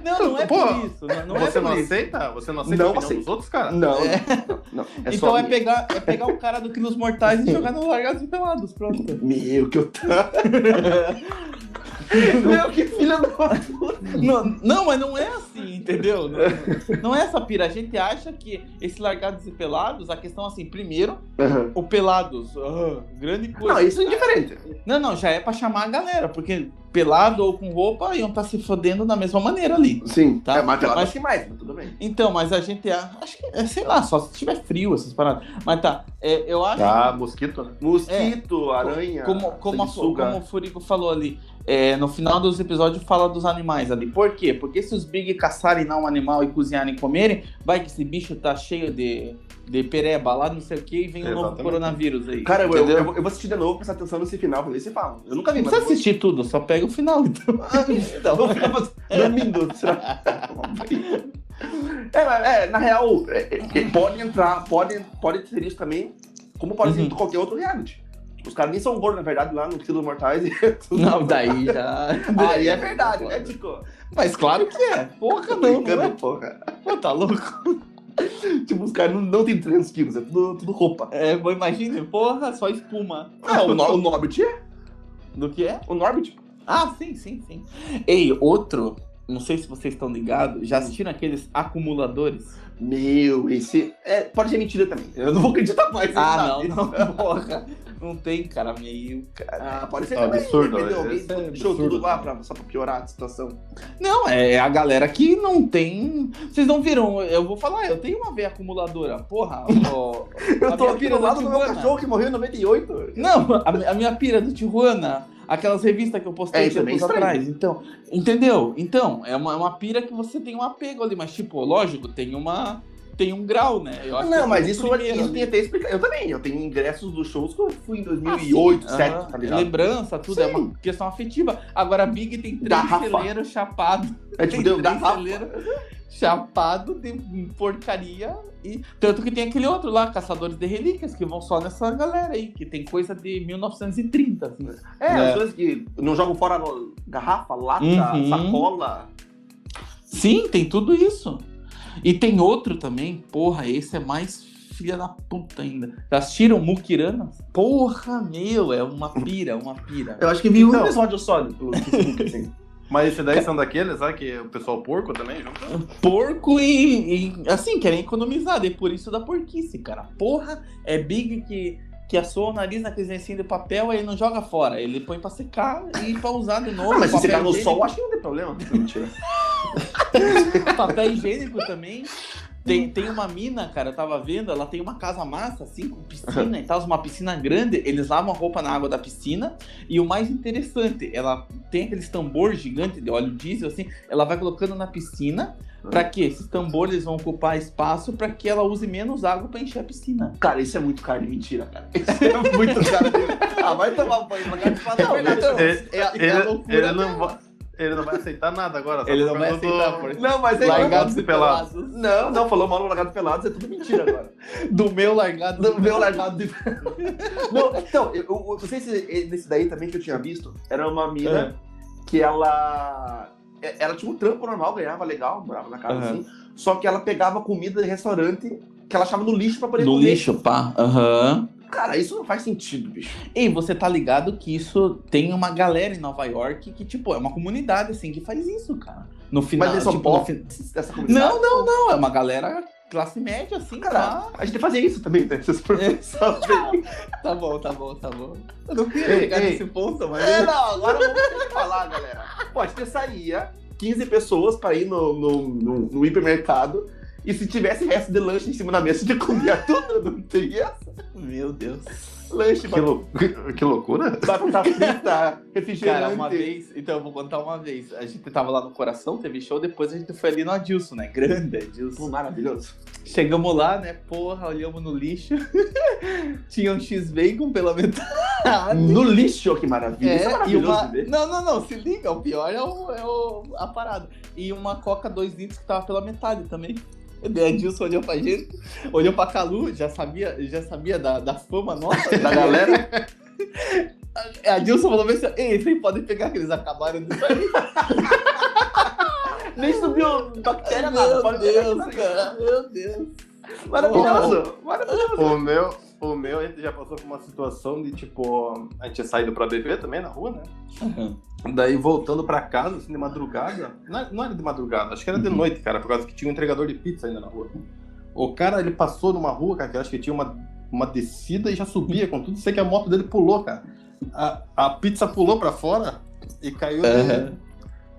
Não, não é Pô, por isso. Não, não é você por não isso. aceita? Você não aceita Não a opinião aceito. dos outros, cara? Não, É. não, não. É então só é minha. pegar, é pegar o cara do Quilos Mortais e jogar no Largados e Pelados, pronto. Meu, que eu... [LAUGHS] Meu, que filha da puta. Não, não, mas não é assim, entendeu? Não, não é essa pira. A gente acha que esse Largados e Pelados, a questão assim, primeiro, o Pelados, ah, grande coisa. Não, isso é indiferente. Não, não, já é pra chamar a galera, porque pelado ou com roupa iam estar se fodendo da mesma maneira ali. Sim, Tá. é, mas pelado Mas- acho que mais, mas tudo bem. Então, mas a gente a- acho que, é, sei lá, só se tiver frio essas paradas. Mas tá, é, eu acho Ah, mosquito, né? Mosquito, aranha, como, como, a- como o Furico falou ali, é, no final dos episódios fala dos animais ali. Por quê? Porque se os Big caçarem lá um animal e cozinharem e comerem, vai que esse bicho tá cheio de, de pereba lá, não sei o que, e vem um novo coronavírus aí. Cara, eu, eu, eu vou- assistir de novo, prestar atenção nesse final, pra ver se fala. Eu nunca vi, Não mas... precisa assistir tudo, só pega o final, então. [LAUGHS] Então, vou ficar dormindo. será? É, mas, é, na real, é, é, pode entrar, pode, pode ter isso também, como pode ser Uhum. em qualquer outro reality. Os caras nem são gordos, na verdade, lá no Quilo Mortais. [LAUGHS] é Não, daí já. [LAUGHS] Aí é verdade, né, Tico? Mas claro que é. Porra, não, não é? porra. Tá louco? [LAUGHS] Tipo, os caras não, não tem 300 quilos, é tudo, tudo roupa. É, bom, imagine, porra, só espuma. Ah, o, Nor o Norbit é? Do que é? O Norbit. Ah, sim, sim, sim. Ei, outro não sei se vocês estão ligados, já assistiram aqueles acumuladores? Meu, esse. É, pode ser mentira também. Eu não vou acreditar mais. Ah, sabe? não, não, porra. Não tem, cara, meio. Cara. Ah, pode ser É também. absurdo? Alguém é deixou absurdo. tudo lá pra, só pra piorar a situação. Não, é a galera que não tem. Vocês não viram? Eu vou falar, eu tenho uma veia acumuladora. Porra, ó, [LAUGHS] Eu tô aqui pira do lado do meu cachorro que morreu em 98. Não, a, a minha pira do Tijuana, aquelas revistas que eu postei É, é tempos atrás. Então, entendeu? Então, é uma, é uma pira que você tem um apego ali, mas, tipo, lógico, tem uma. Tem um grau, né? Não, eu mas isso, primeiro isso tem até explicar. Eu também, eu tenho ingressos dos shows que eu fui em Ah, 2008, sim, 2007, aham, tá ligado? Lembrança, tudo, é Sim. uma questão afetiva. Agora a Big tem três celeiros chapados. É tipo, Tem três celeiros chapado de porcaria. E, tanto que tem aquele outro lá, Caçadores de Relíquias, que vão só nessa galera aí, que tem coisa de 1930, assim. É, É. as coisas que não jogam fora garrafa, lata, Uhum. sacola. Sim, tem tudo isso. E tem outro também, porra, esse é mais filha da puta ainda. Já assistiram Mukiranas? Porra, meu, é uma pira, uma pira. Eu acho que vi um Então. episódio só Facebook, assim. [LAUGHS] Mas esse daí são daqueles, sabe? Que o pessoal porco também junto? Porco e, e, assim, querem economizar, e por isso da porquice, cara. Porra, é Big que, que assou o nariz naqueles lencinhos de papel, aí ele não joga fora. Ele põe pra secar e pra usar de novo. Ah, mas se tá no higiênico. sol, acho que não tem problema. [LAUGHS] Mentira. [LAUGHS] papel higiênico também. Tem, tem uma mina, cara, eu tava vendo, ela tem uma casa massa, assim, com piscina e tal, uma piscina grande, eles lavam a roupa na água da piscina, e o mais interessante, ela tem aqueles tambor gigante de óleo diesel, assim, ela vai colocando na piscina, pra que esses tambores vão ocupar espaço pra que ela use menos água pra encher a piscina. Cara, isso é muito caro de mentira, cara. Isso é muito caro de... [LAUGHS] Ah, vai tomar um banho. É verdade, então. Ele, é, a- é ele- a loucura ele não vai, ele não vai aceitar nada agora. Ele não vai do- aceitar, por Não, mas é Largados e pelados. pelados. Não, não, falou mal no Largado Pelados, é tudo mentira agora. Do meu largado. Do meu largado de... Não, então, eu, eu, não sei se nesse daí também que eu tinha visto, era uma mina que ela... é, Ela tinha um trampo normal, ganhava legal, morava na casa Aham. assim, só que ela pegava comida de restaurante que ela achava no lixo pra poder Do comer. lixo, pá. Aham. Cara, isso não faz sentido, bicho. E você tá ligado que isso tem uma galera em Nova York que, tipo, é uma comunidade, assim, que faz isso, cara. No final. Mas eles são tipo, pobres dessa comunidade? Não, não, não. É uma galera classe média, assim, Cara, a gente fazia isso também, né? Vocês [LAUGHS] bem. Tá bom, tá bom, tá bom. Eu não queria Ei, chegar ei. nesse ponto, mas. É, não, agora vamos falar, galera. Pode ter saía 15 pessoas pra ir no, no, no, no hipermercado e se tivesse resto de lanche em cima da mesa, você comia tudo, não tem essa? Meu Deus. Lanche, Que, lou- [LAUGHS] que loucura. batata [LAUGHS] frita, refrigerante. Cara, uma vez, então eu vou contar uma vez. A gente tava lá no Coração, teve show, depois a gente foi ali no Adilson, né? Grande Adilson. maravilhoso. Chegamos lá, né? Porra, olhamos no lixo. [LAUGHS] Tinha um X-Bacon pela metade. No lixo, que maravilha. Isso é É, e maravilhoso uma... Não, não, não, se liga, o pior é, o, é o... a parada. E uma Coca 2 litros que tava pela metade também. [LAUGHS] Daí a Dilson olhou pra gente, olhou pra Calu, já sabia, já sabia da, da fama nossa. Da galera. [LAUGHS] A Dilson falou assim, ei, vocês podem pegar que eles acabaram de sair. [LAUGHS] Nem subiu bactéria, Meu nada. Pode pegar Deus, cara, meu Deus. Maravilhoso. Maravilhoso. O meu, o meu, a gente já passou por uma situação de tipo. A gente tinha saído pra beber também na rua, né? Daí voltando pra casa, assim, de madrugada. Não, é, não era de madrugada, acho que era de Uhum. noite, cara, por causa que tinha um entregador de pizza ainda na rua. O cara, ele passou numa rua, cara, que eu acho que tinha uma, uma descida e já subia com tudo. Sei que a moto dele pulou, cara. A, a pizza pulou pra fora e caiu, Aham.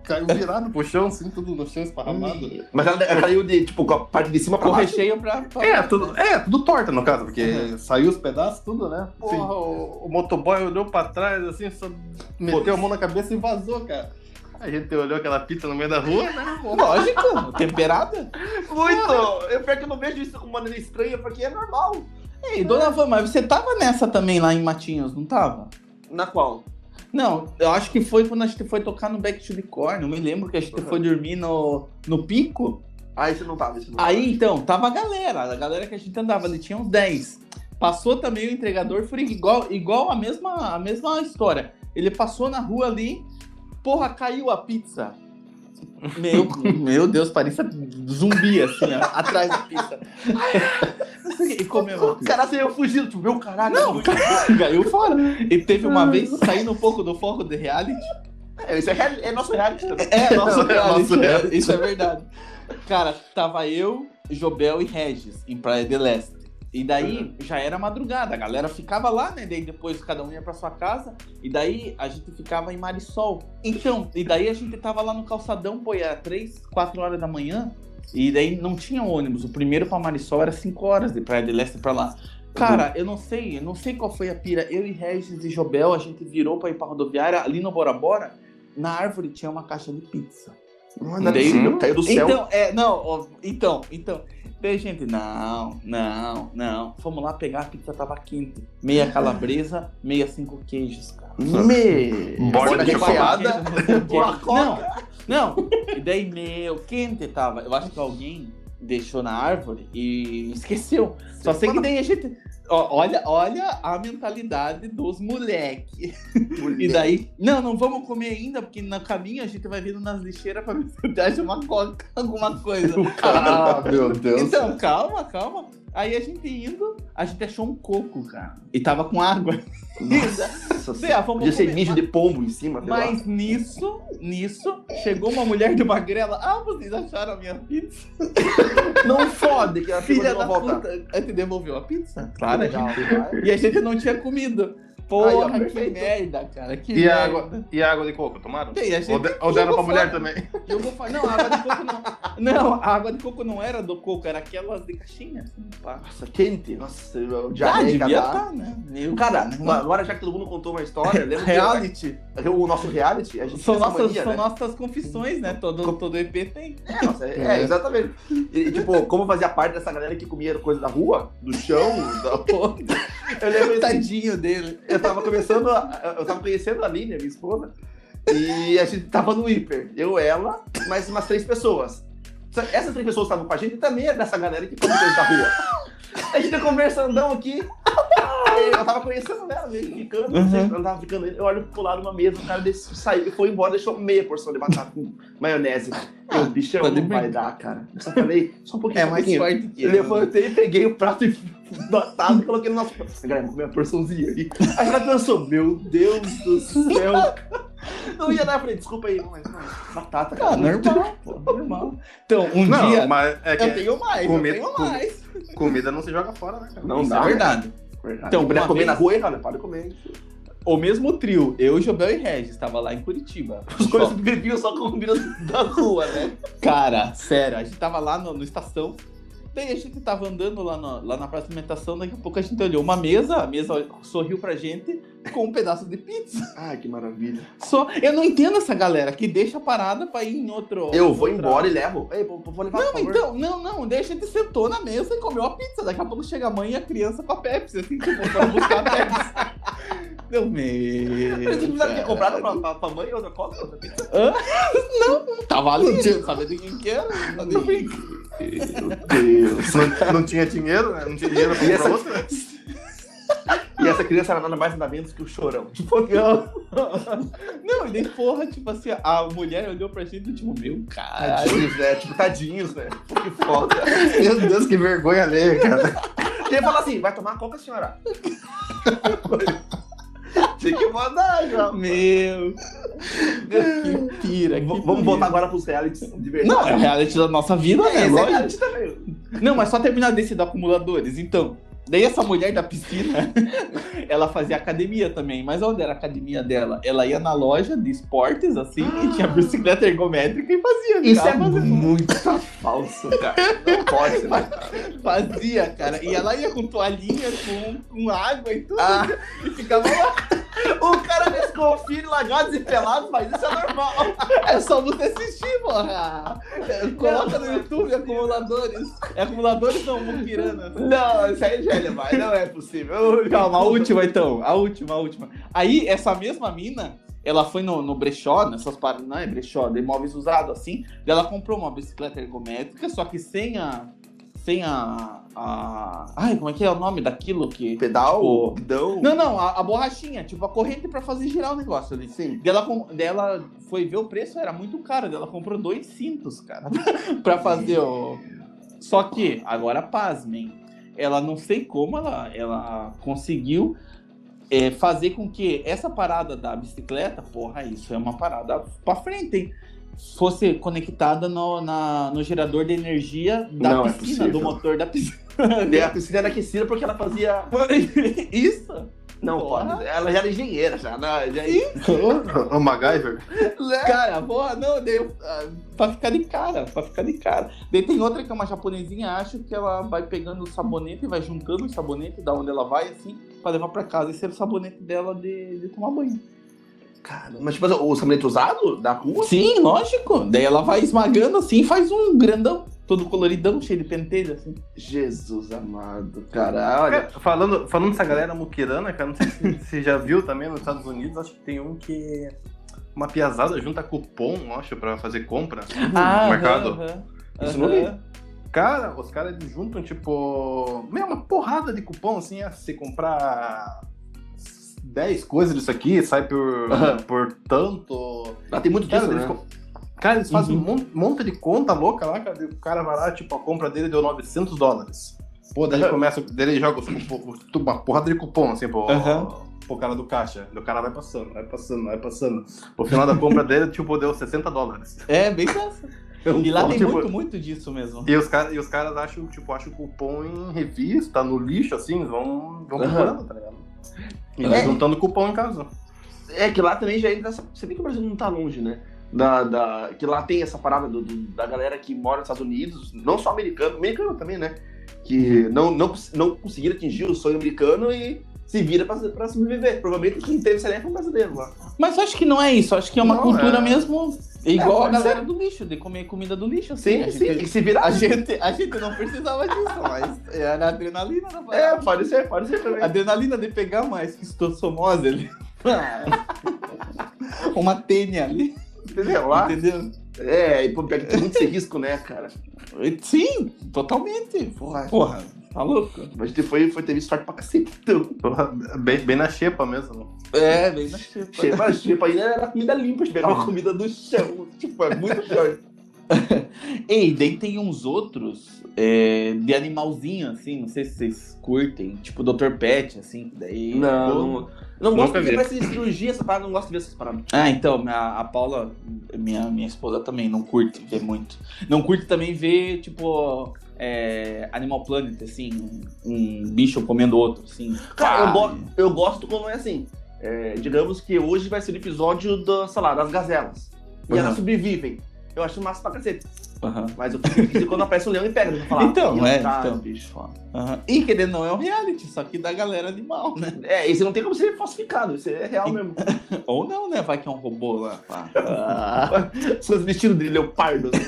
Caiu virado pro chão, assim, tudo no chão esparramado. Mas ela, ela caiu de, tipo, com a parte de cima pra Com baixo. recheio pra... pra- É, tudo, é, tudo torta no caso, porque Uhum. saiu os pedaços, tudo, né? Porra, Sim. o, o motoboy olhou pra trás, assim, só meteu a mão na cabeça e vazou, cara. A gente olhou aquela pizza no meio da rua, né? [LAUGHS] Lógico, temperada. Muito! Eu pior que eu não vejo isso com maneira estranha, porque é normal. Ei, dona Van, mas você tava nessa também lá em Matinhos, não tava? Na qual? Não, eu acho que foi quando a gente foi tocar no Back to the Core. Não me lembro que a gente Uhum. foi dormir no, no pico. Ah, esse não tava, esse não Aí então, tava a galera, a galera que a gente andava ali, tinha uns 10. Passou também o entregador freak, igual, igual a, mesma, a mesma história. Ele passou na rua ali, porra, caiu a pizza. Meu, meu Deus, parecia zumbi assim, ó, atrás da pizza. [LAUGHS] E comeu. O cara saiu fugindo, tu viu? Caralho. Não, [LAUGHS] caiu fora. E teve uma vez, saindo um pouco do foco de reality, É, isso é, é nosso reality também. É, nosso [LAUGHS] É, reality, nosso é, reality. isso é verdade. Cara, tava eu, Jobel e Regis em Praia de Leste. E daí já era madrugada, a galera ficava lá, né? Daí depois cada um ia pra sua casa. E daí a gente ficava em Marisol. Então, e daí a gente tava lá no calçadão, pô, era 3, 4 horas da manhã. E daí não tinha ônibus. O primeiro pra Marisol era 5 horas de Praia de Leste pra lá. Cara, eu não sei, eu não sei qual foi a pira. Eu e Regis e Jobel, a gente virou pra ir pra rodoviária ali no Bora Bora. Na árvore tinha uma caixa de pizza. Não é Daí- possível, caiu do céu. Então, é, não, então, então. Daí, gente, não, não, não. Fomos lá pegar, a pizza tava quente. Meia calabresa, meia cinco queijos, cara. Me... Borda de chocolate. [LAUGHS] Não, não. E daí, meu, quente tava. Eu acho que alguém deixou na árvore e esqueceu. Só sei que daí a gente. Olha, olha a mentalidade dos moleque. E daí, não, não vamos comer ainda, porque no caminho a gente vai vindo nas lixeiras pra ver se acha uma coca, alguma coisa. Ah, meu Deus. Então, calma, calma. Aí a gente indo, a gente achou um coco, cara. E tava com água. Nossa, [LAUGHS] lá, vamos Podia ser comer. mijo de pombo em cima. Mas nisso, nisso, chegou uma mulher de magrela. Ah, vocês acharam a minha pizza? [LAUGHS] Não fode que a Filha da volta. puta. Aí te devolveu a pizza? Claro, vai. E a gente não tinha comido. Porra, ó, que merda, cara. Que E merda. a água, e a água de coco, tomaram? A gente Ou, de, ou deram pra mulher também? Não, a água de coco não. Não, a água de coco não era do coco, era aquelas de caixinha. Assim. Nossa, quente. Nossa, eu Ah, diarreia, devia cara. estar, né? Meu, Cara, né? agora já que todo mundo contou uma história, [LAUGHS] lembra Reality. que o nosso reality, a gente São, nossas, mania, são né? nossas confissões, né? Todo, todo EP tem. É, nossa, é, é, exatamente. E, tipo, como eu fazia parte dessa galera que comia coisa da rua, do chão, da [LAUGHS] porra, eu lembro assim, Tadinho dele. Eu tava começando, a, eu tava conhecendo a Aline, minha esposa, e a gente tava no hiper. Eu, ela, mais umas três pessoas. Essas três pessoas estavam com a gente também é dessa galera que coisa da rua. A gente tá conversandão aqui. Eu tava conhecendo ela, mesmo, ficando, não sei, Uhum. eu tava ficando. Eu olho pro lado de uma mesa, o cara desse, saiu, foi embora, deixou meia porção de batata com maionese. Eu, bichão, pode não vai dar, cara. Eu só falei, só um pouquinho. É um mais pouquinho. forte que Eu ele. levantei, peguei o prato e batata e coloquei no nosso prato. Galera, uma porçãozinha aí. Aí ela pensou, meu Deus do céu. Não ia dar, falei, desculpa aí, mas não, batata, cara. Ah, normal, pô, normal. Então, um Não, dia. mas é que Eu tenho mais, comida- eu tenho mais. comida não se joga fora, né, cara? Não Isso dá. é verdade. Então, Então, puder uma comer vez- na rua, cara, pode comer. O mesmo trio, eu, Jobel e Regis, tava lá em Curitiba. [LAUGHS] As coisas bebiam só com comida da rua, né? Cara, sério, a gente tava lá no, no estação. Daí a gente tava andando lá, no- lá na praça de alimentação, daqui a pouco a gente olhou uma mesa, a mesa sorriu pra gente com um pedaço de pizza. Ai, que maravilha. Só, eu não entendo essa galera que deixa a parada pra ir em outro. Eu vou outra- embora e levo. Ei, vou, vou levar, Não, então, não, não, daí a gente sentou na mesa e comeu a pizza. Daqui a pouco chega a mãe e a criança com a Pepsi, assim, tipo, pra buscar a Pepsi. Deu medo. Eles precisaram ter comprado pra, pra, pra mãe outra coca, outra pizza. Tava ali, não sabia de quem que era. Não Meu Deus. Não, não tinha dinheiro, né? Não tinha dinheiro pra comprar outra. [LAUGHS] E essa criança era nada mais nada menos que o chorão. [LAUGHS] Tipo, não. [LAUGHS] Não, e daí, porra, tipo assim, a mulher olhou pra gente e tipo, meu caralho. Tadinhos, né? Tipo, tadinhos, né? Que foda. Meu Deus, que vergonha alheia, cara. Quem fala assim, vai tomar coca, senhora? [LAUGHS] Tinha que mandar já. Meu. Que pira, que Vamos pira. voltar agora pros realities de verdade. Não, é o reality da nossa vida, né? Esse é Lógico. reality também. Não, mas só terminar desse da acumuladores. Então, daí essa mulher da piscina, [LAUGHS] ela fazia academia também. Mas onde era a academia dela? Ela ia na loja de esportes, assim, e tinha bicicleta ergométrica e fazia. Isso é fazendo. muito [LAUGHS] falso, cara. Não pode ser. mais. Fazia, cara. E ela ia com toalhinha, com, com água e tudo. Ah. E ficava lá. O cara desconfia lagados e pelados, mas isso é normal. É só você assistir, porra. Coloca no YouTube acumuladores. É acumuladores não, muquiranas. Não, isso aí já é demais. Não é possível. Calma, a última então. A última, a última. Aí, essa mesma mina, ela foi no, no brechó, nessas paradas, não é brechó, de imóveis usados assim. Ela comprou uma bicicleta ergométrica, só que sem a. Sem a. a... Ai, como é que é o nome daquilo que. Pedal, Tipo- guidão. Não, não, a, a borrachinha, tipo a corrente pra fazer girar o negócio ali. Sim. Daí ela, com- daí ela foi ver o preço, era muito caro. Ela comprou dois cintos, cara, [LAUGHS] pra fazer o. Só que, agora pasmem, ela não sei como ela, ela conseguiu é, fazer com que essa parada da bicicleta, porra, isso é uma parada pra frente, hein? Fosse conectada no, na, no gerador de energia da Não, é piscina, possível. do motor da [LAUGHS] piscina. A piscina era aquecida porque ela fazia. [LAUGHS] isso? Não, Porra. pode. Ela já era engenheira, já. Não, já... [LAUGHS] o MacGyver. Cara, porra, não, daí, eu- ah, pra ficar de cara, pra ficar de cara. Daí tem outra que é uma japonesinha, acho que ela vai pegando o sabonete e vai juntando o sabonete da onde ela vai, assim, pra levar pra casa. Esse era o sabonete dela de, de tomar banho. Cara, mas tipo, o sabonete usado da rua? Sim, lógico. Daí ela vai esmagando assim e faz um grandão, todo coloridão, cheio de pentelho, assim. Jesus amado, cara. Olha. Cara, falando, falando dessa galera muquirana, cara, não sei se [LAUGHS] você já viu também nos Estados Unidos, acho que tem um que uma piazada junta cupom, acho, pra fazer compra no mercado. aham, Isso não vi. aham. Cara, os caras juntam, tipo, meu, uma porrada de cupom, assim, ah, se você comprar 10 coisas disso aqui, sai por, Aham. por tanto. Ah, tem muito Cara, disso, eles, né? Cara, eles fazem Uhum. um monte, de conta louca lá, cara, o cara vai lá, tipo, a compra dele deu 900 dólares. Pô, daí ele começa, daí joga cupom- uma porrada de cupom, assim, pro, Aham. pro cara do caixa. O cara vai passando, vai passando, vai passando. O final da compra dele, tipo, deu 60 dólares. É, bem dessa. E lá tem Tipo, muito, muito disso mesmo. E os, cara, e os caras acham, tipo, acham cupom em revista, no lixo, assim, vão, vão procurando, tá ligado? E É. juntando cupom em casa. É que lá também já entra. Você vê que o Brasil não tá longe, né? Da, da, que lá tem essa parada do- do- da galera que mora nos Estados Unidos, não só americano, americano também, né? Que não, não, não conseguiram atingir o sonho americano e se vira pra, pra sobreviver. Provavelmente quem teve ideia foi um brasileiro lá. Mas eu acho que não é isso, acho que é uma Não, cultura é- mesmo igual a pode galera do lixo, de comer comida do lixo. Assim, Sim, a sim, gente- que se virar. A gente, a gente não precisava disso, mas era a adrenalina da É, parada. pode ser, pode ser também. A adrenalina de pegar uma esquistossomose ali. [LAUGHS] uma tênia ali, Entendeu? Lá, entendeu? é, e pô, pior que tem muito esse risco, né, cara? Sim, totalmente. Porra, Porra, tá louco? a gente foi, foi ter visto sorte pra cacete. Então, Porra, Bem, bem na xepa mesmo. É, bem na xepa. chepa, chepa ainda era comida limpa, pegava comida do chão. Tipo, é muito pior. [LAUGHS] Ei, daí tem uns outros é, de animalzinho, assim, não sei se vocês curtem, tipo Dr. Pet, assim, daí. Não, Pô. Não, não gosto de ver parece cirurgia, essa parada, não gosto de ver essas paradas. Ah, então, minha, a Paula, minha, minha esposa também, não curte ver muito. Não curte também ver, tipo, é, Animal Planet, assim, um, bicho comendo outro, assim. Cara, eu, go- eu gosto quando é assim. É, digamos que hoje vai ser o episódio da, sei lá, das gazelas. E Aham. elas sobrevivem. Eu acho massa pra cacete. aham. Mas eu triste quando aparece um leão e pega. Eu vou falar, Então, "Ih, é, cara, então. bicho. aham. E querendo não é um reality, só que da galera animal, né? É, esse não tem como ser falsificado, esse é real mesmo. [LAUGHS] Ou não, né? Vai que é um robô lá. Ah, Seus vestidos de leopardo. assim.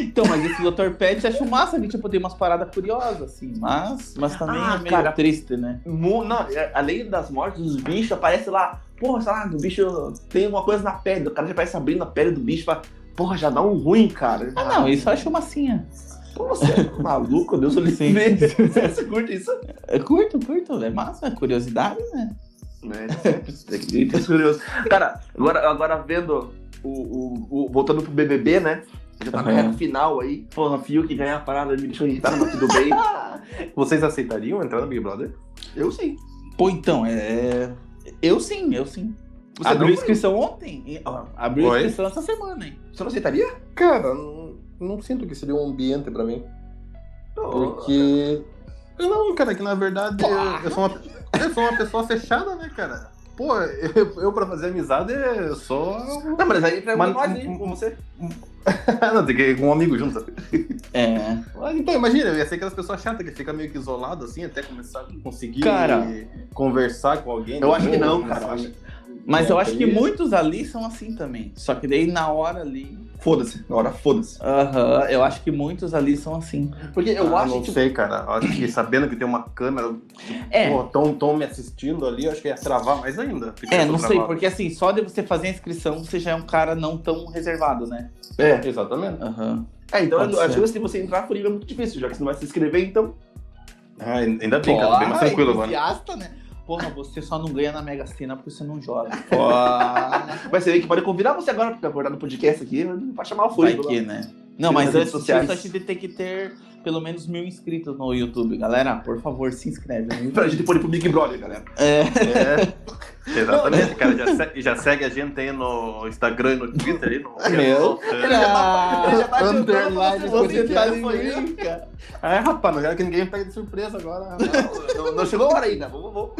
[LAUGHS] Então, mas esse Dr. Pet acho massa que, tipo, tem umas paradas curiosas, assim, mas, mas também Ah, é meio cara. triste, né? Não, é, além das mortes dos bichos, aparece lá, porra, sei lá, o bicho tem alguma coisa na pele, o cara já aparece abrindo a pele do bicho, fala, porra, já dá um ruim, cara. Ah, não, isso eu acho massinha. Pô, você é [LAUGHS] maluco, Deus o Sim. livre. Você [LAUGHS] curte isso? Eu curto, curto, é massa, é curiosidade, né? Que ter curioso. Cara, agora, agora vendo o, o, o- Voltando pro BBB, né? Já tá na reta final aí. Porra, Fio que ganhar a parada me deixou irritado, mas tudo bem. [LAUGHS] Vocês aceitariam entrar no Big Brother? Eu sim. Pô, então, é. Eu sim, eu sim. Você Abriu não- inscrição ontem. Abriu Oi? inscrição essa semana, hein? Você não aceitaria? Cara, não, não sinto que seria um ambiente pra mim. Porque. Não, cara, que na verdade eu, eu sou uma, eu sou uma pessoa fechada, né, cara? Pô, eu, eu pra fazer amizade eu sou. Não, mas aí pra Mas- nós com você. [LAUGHS] não, tem que ir com um amigo junto, sabe? É. Então, imagina, eu ia ser aquelas pessoas chatas que fica meio que isolado assim, até começar a conseguir Cara, conversar com alguém. Eu acho que não, cara. acho- Mas É, eu acho que isso. muitos ali são assim também. Só que daí na hora ali. Foda-se, na hora foda-se. Aham, eu acho que muitos ali são assim. Porque eu Ah, acho não que. sei, cara. Eu acho que sabendo que tem uma câmera, [CLEARS THROAT] É. pô, tão, tão me assistindo ali, eu acho que ia travar mais ainda. É, não travado. sei, porque assim, só de você fazer a inscrição, você já é um cara não tão reservado, né? É. Exatamente. Aham. É, então Pode a ser. chance de você entrar por livre é muito difícil, já que você não vai se inscrever, então. Ah, ainda bem, cara. Bem mais tranquilo agora. entusiasta, né? Porra, você só não ganha na Mega Sena porque você não joga. Porra. Vai ser aí que pode convidar você agora pra acordar no podcast aqui, pra chamar o Vai fôlego. que, né? Não, mas antes disso, a gente tem que ter pelo menos mil inscritos no YouTube. Galera, por favor, se inscreve. né? Pra gente pôr pro Big Brother, galera. É, É, exatamente, cara. Já, se- já segue a gente aí no Instagram e no Twitter aí. No... Meu. Ele já tá Underline, você, tá em cara. É, rapaz, não quero que ninguém me pegue de surpresa agora. Não, não chegou a hora ainda. Vamos, vamos.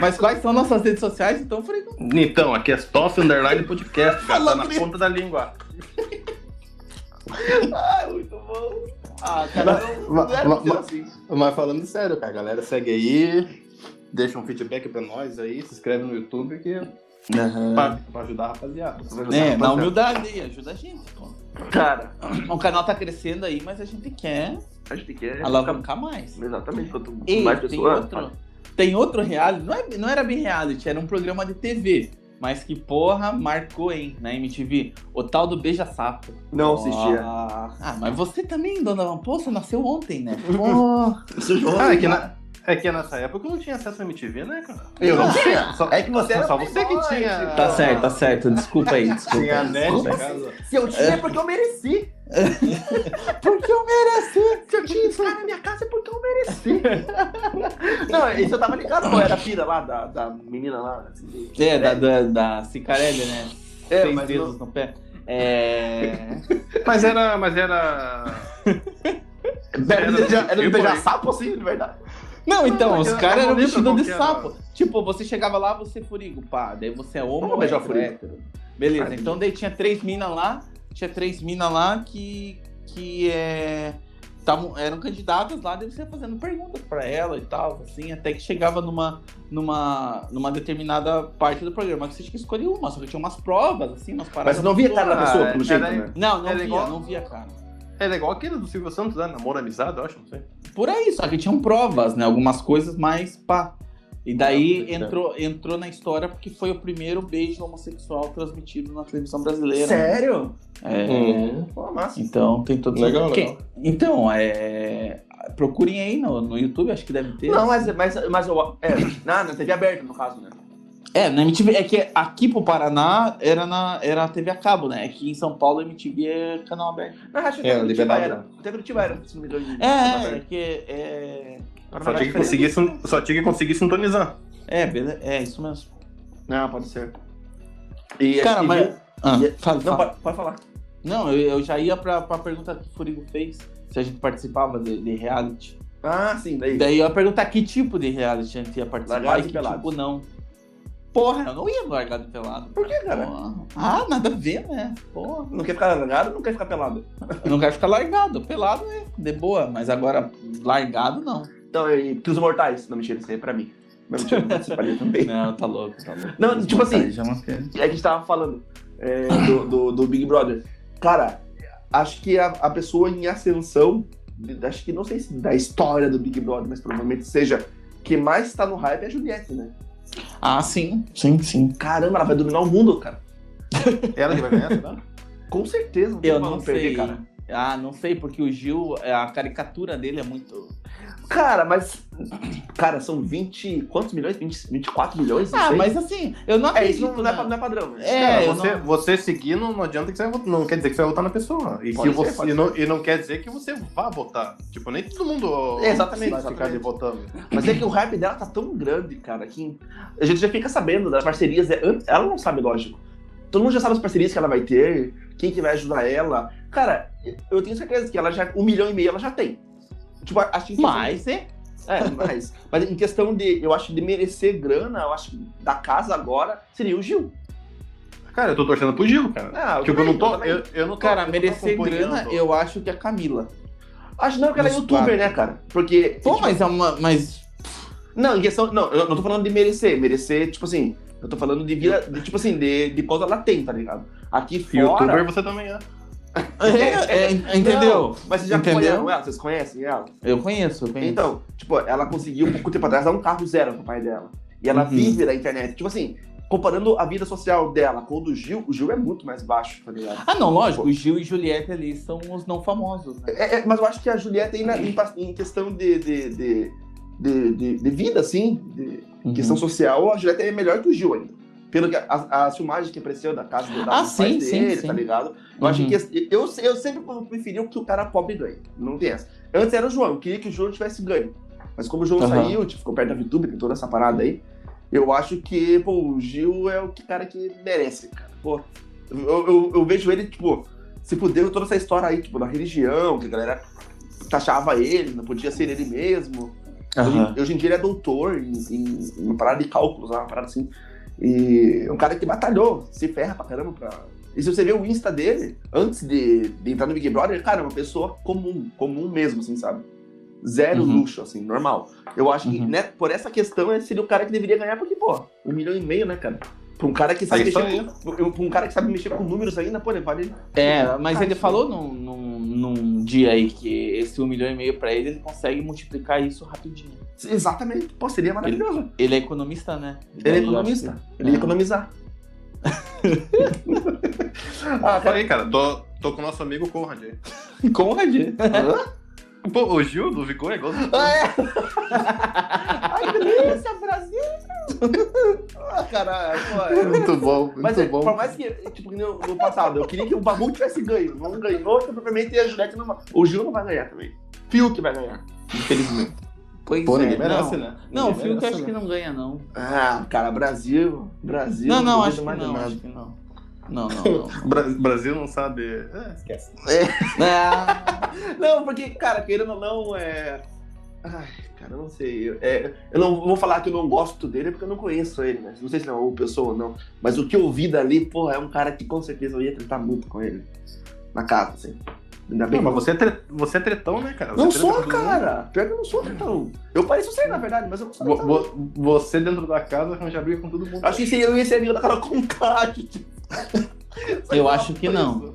Mas quais são nossas redes sociais, então, Frigo? Então, aqui é Stoff Underline Podcast, cara. Tá na ponta da língua. Ai, muito bom. Ah, cara, não, não era Ma- pra ser ma- assim. Mas falando sério, cara, galera, segue aí. Deixa um feedback pra nós aí, se inscreve no YouTube que pra, pra ajudar a rapaziada. É, na humildade aí, ajuda a gente, pô. Cara, O canal tá crescendo aí, mas a gente quer a gente quer. alavancar mais. Exatamente, quanto mais tem pessoas. outro, tem outro reality, não, é, não era bem reality, era um programa de TV. Mas que porra marcou, hein, na MTV. O tal do Beija Sapo. Não assistia. Ah, ah, mas você também, dona Van, pô, você nasceu ontem, né? [LAUGHS] Pô. Ah, é que, na, é que nessa época eu não tinha acesso à MTV, né, cara? Eu não tinha. Só- É que você era só você que tinha. tipo. Tá certo, tá certo. Desculpa aí, desculpa. Tinha net desculpa. Se eu tinha é porque eu mereci. [LAUGHS] Porque eu mereci. Se eu tinha isso lá na minha casa é porque eu mereci. [LAUGHS] Não, isso eu tava ligado qual era a pira lá da, da menina lá. Assim, É, da, da, da Cicarelli, né? É, Seis mas dedos no pé. É. [LAUGHS] Mas era. Mas era. Era, era, um beijar aí. sapo assim, de verdade. Não, então, Não, os caras não eram vestidos de que era. sapo. Tipo, você chegava lá, você é furigo, pá. Daí você é homo Vamos ou beijar hétero, furigo. hétero. Beleza, então daí tinha três minas lá, tinha três minas lá que, que é, tavam, eram candidatas lá, você ia fazendo perguntas pra ela e tal, assim, até que chegava numa, numa, numa determinada parte do programa que você tinha que escolher uma, só que tinha umas provas, assim, umas Mas paradas. você não via a cara da pessoa, é, pelo jeito, era- né? Não, não Era via, igual- não via cara. Era igual aquele do Silvio Santos, né? Namoro amizade, eu acho, não sei. Por aí, só que tinham provas, né? Algumas coisas mais pá. E daí Não, entrou, entrou na história porque foi o primeiro beijo homossexual transmitido na televisão brasileira. Sério? É, Pô, massa. Então tem todos Legal, legal. Então, é. Procurem aí no, no YouTube, acho que deve ter. Não, mas, mas, mas eu. É, na, na TV aberta, no caso, né? É, na MTV. É que aqui pro Paraná era, na, era a TV a cabo, né? Aqui em São Paulo a MTV é canal aberto. Na acho que É, até Curitiba liberdade, era. Até Curitiba era, se não me engano. É, é, é que é. Só tinha, que conseguir, só tinha que conseguir sintonizar. É, beleza, é isso mesmo. Não, pode ser. E Cara, mas. viu- Ah, e- fala, Não, fala. pode, falar. Não, eu, eu já ia pra, pra pergunta que o Furigo fez, se a gente participava de, de reality. Ah, sim, daí. Daí eu ia perguntar que tipo de reality a gente ia participar Largados e que pelados. tipo não. Porra, eu não ia largado e pelado. Por que, cara? Porra. Ah, nada a ver, né? Porra. Não quer ficar largado, não quer ficar pelado. Eu não quero ficar largado. Pelado é de boa, mas agora largado não. Então, e Kills Mortais. Não, mentira, isso aí é pra mim. Mas mentira, eu participaria também. Não, tá louco, tá louco. Não, Os tipo assim, não quero. É que a gente tava falando é, do, do, do Big Brother. Cara, acho que a, a pessoa em ascensão, acho que não sei se da história do Big Brother, mas provavelmente seja, que mais tá no hype é a Juliette, né? Ah, sim, sim, sim. Caramba, ela vai dominar o mundo, cara. [LAUGHS] Ela que vai ganhar, será? Com certeza. Eu não ela perder, sei. cara. Ah, não sei, porque o Gil, a caricatura dele é muito. Cara, mas. Cara, são 20. Quantos milhões? 20, 24 milhões? Ah, sei. mas assim, eu não É, acredito. isso não, não é, pa- não é padrão. né? É, Cara, você, não- você seguir não, não adianta que você vai votar. Não quer dizer que você vai votar na pessoa. E, Pode que ser, você, e, não, e não quer dizer que você vá votar. Tipo, nem todo mundo Exatamente, vai ficar ali votando. Mas é que o hype dela tá tão grande, cara, que a gente já fica sabendo das parcerias. é- Ela não sabe, lógico. Todo mundo já sabe as parcerias que ela vai ter, quem que vai ajudar ela. Cara, eu tenho certeza que ela já. Um milhão e meio ela já tem. Tipo, acho que. Mas, é. É, mais. Mas em questão de, eu acho, de merecer grana, eu acho que da casa agora seria o Gil. Cara, eu tô torcendo pro Gil, cara. Ah, eu tipo, eu não tô. eu. Eu, eu não tô Cara, eu merecer grana, eu acho que é a Camila. Acho não que ela é youtuber, quatro. né, cara? Porque. Pô, tipo, mas é uma. Mas. Não, em questão. Não, eu não tô falando de merecer. Merecer, tipo assim. Eu tô falando de vida. De, tipo assim, de, de coisa ela tem, tá ligado? Aqui fora. Youtuber você também é. É, é, [LAUGHS] entendeu? Não, mas vocês já Entendeu? conhecem ela? Vocês conhecem ela? Eu conheço, eu conheço. Então, tipo, ela conseguiu pouco tempo atrás dar um carro zero pro pai dela. E ela Uhum. vive da internet. Tipo assim, comparando a vida social dela com o do Gil, o Gil é muito mais baixo, tá ligado? Ah, não, lógico, o Gil e Juliette ali são os não famosos, né? É, é, mas eu acho que a Juliette ainda, em, em questão de, de, de, de, de- de vida, assim, de Uhum. questão social, a Juliette é melhor que o Gil ainda. Pelo que as, as filmagens que apareceu da casa da Ah, sim, dele, sim. tá ligado? Eu acho Uhum. que eu, eu sempre preferi que o cara pobre ganhe. Não tem essa. Antes era o João, eu queria que o João tivesse ganho. Mas como o João Aham. saiu, tipo, ficou perto da VTube, tem toda essa parada aí, eu acho que, pô, o Gil é o que- cara que merece, cara. Pô, eu, eu, eu vejo ele, tipo, se fudeu toda essa história aí, tipo, da religião, que a galera taxava ele, não podia ser ele mesmo. Aham. Hoje, em dia ele é doutor em, em, em uma parada de cálculos, uma parada assim. E é um cara que batalhou, se ferra pra caramba pra. E se você ver o Insta dele, antes de, de entrar no Big Brother, cara, é uma pessoa comum, comum mesmo, assim, sabe? Zero Uhum. luxo, assim, normal. Eu acho que, Uhum. né, por essa questão, ele seria o cara que deveria ganhar, porque, pô, um milhão e meio, né, cara? Pra um cara que sabe mexer com, um cara que sabe mexer com números ainda, pô, ele vale. É, mas ele falou num, num, num dia aí que esse um milhão e meio pra ele, ele consegue multiplicar isso rapidinho. Exatamente. Pô, seria maravilhoso. Ele é economista, né? Ele é Daí eu economista. que- Ele ia É. economizar. [LAUGHS] Ah, peraí, cara. Tô, tô com o nosso amigo Conrad aí. [LAUGHS] Conrad? Pô, o Gil do Vigor é igual. Ah, é? [LAUGHS] Ai, que delícia, Brasil! [LAUGHS] Ah, caralho, pô. é- Muito bom, muito Mas é, bom. por mais que, tipo, no, no passado, eu queria que o Babu tivesse ganho. Não ganhou, então provavelmente a Juliette não vai. O Gil não vai ganhar também. Fiuk vai ganhar, infelizmente. Pois Pô, é, ninguém merece, não. né? Não, o Ninguém Fiuk merece, acho que né? não ganha, não. Ah, cara, Brasil. Brasil. Não, não, duvido acho que não, nada. acho que não. Não, não, [LAUGHS] não. Bra- Brasil não sabe. É, esquece. Ah, [LAUGHS] Não, porque, cara, querendo ou não, é. Ai, cara, eu não sei. Eu, é, eu não vou falar que eu não gosto dele porque eu não conheço ele, né? Não sei se é uma pessoa ou não. Mas o que eu vi dali, pô, é um cara que com certeza eu ia tratar muito com ele. Na casa, assim. Ainda bem Não, que mas você é, tre- você é tretão, né, cara? Não Você sou, com todo mundo. cara. Pior que eu não sou, então. Eu pareço ser, na verdade, mas eu não sou. Tretão. vo- Você dentro da casa arranja briga com todo mundo. Acho que se eu ia ser amigo da Carol com tipo. Eu acho que não.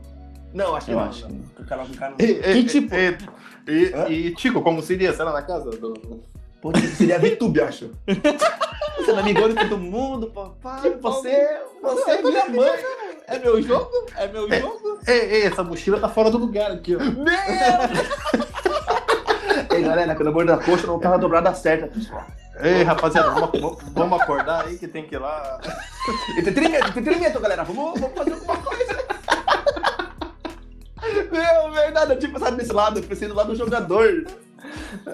Não, acho que Eu não. acho que não. O Carol com cara E, não. e, Que tipo? E, e, Hã? e, Tico, como seria? Será na casa? Do... Pô, tipo, seria VTube, acho. [LAUGHS] Você é amigão de todo mundo, papai. Você, você é minha mãe. é meu jogo? É meu jogo? Ei, ei, essa mochila tá fora do lugar aqui, ó. Meu! [LAUGHS] Ei, galera, pelo amor da coxa, não tava dobrada certa, pessoal. Ei, rapaziada, vamos, vamos acordar aí que tem que ir lá. Entretenimento, entretenimento, galera. Vamos, vamos fazer alguma coisa. Meu, verdade, eu tinha pensado nesse lado, eu pensei do lado do jogador.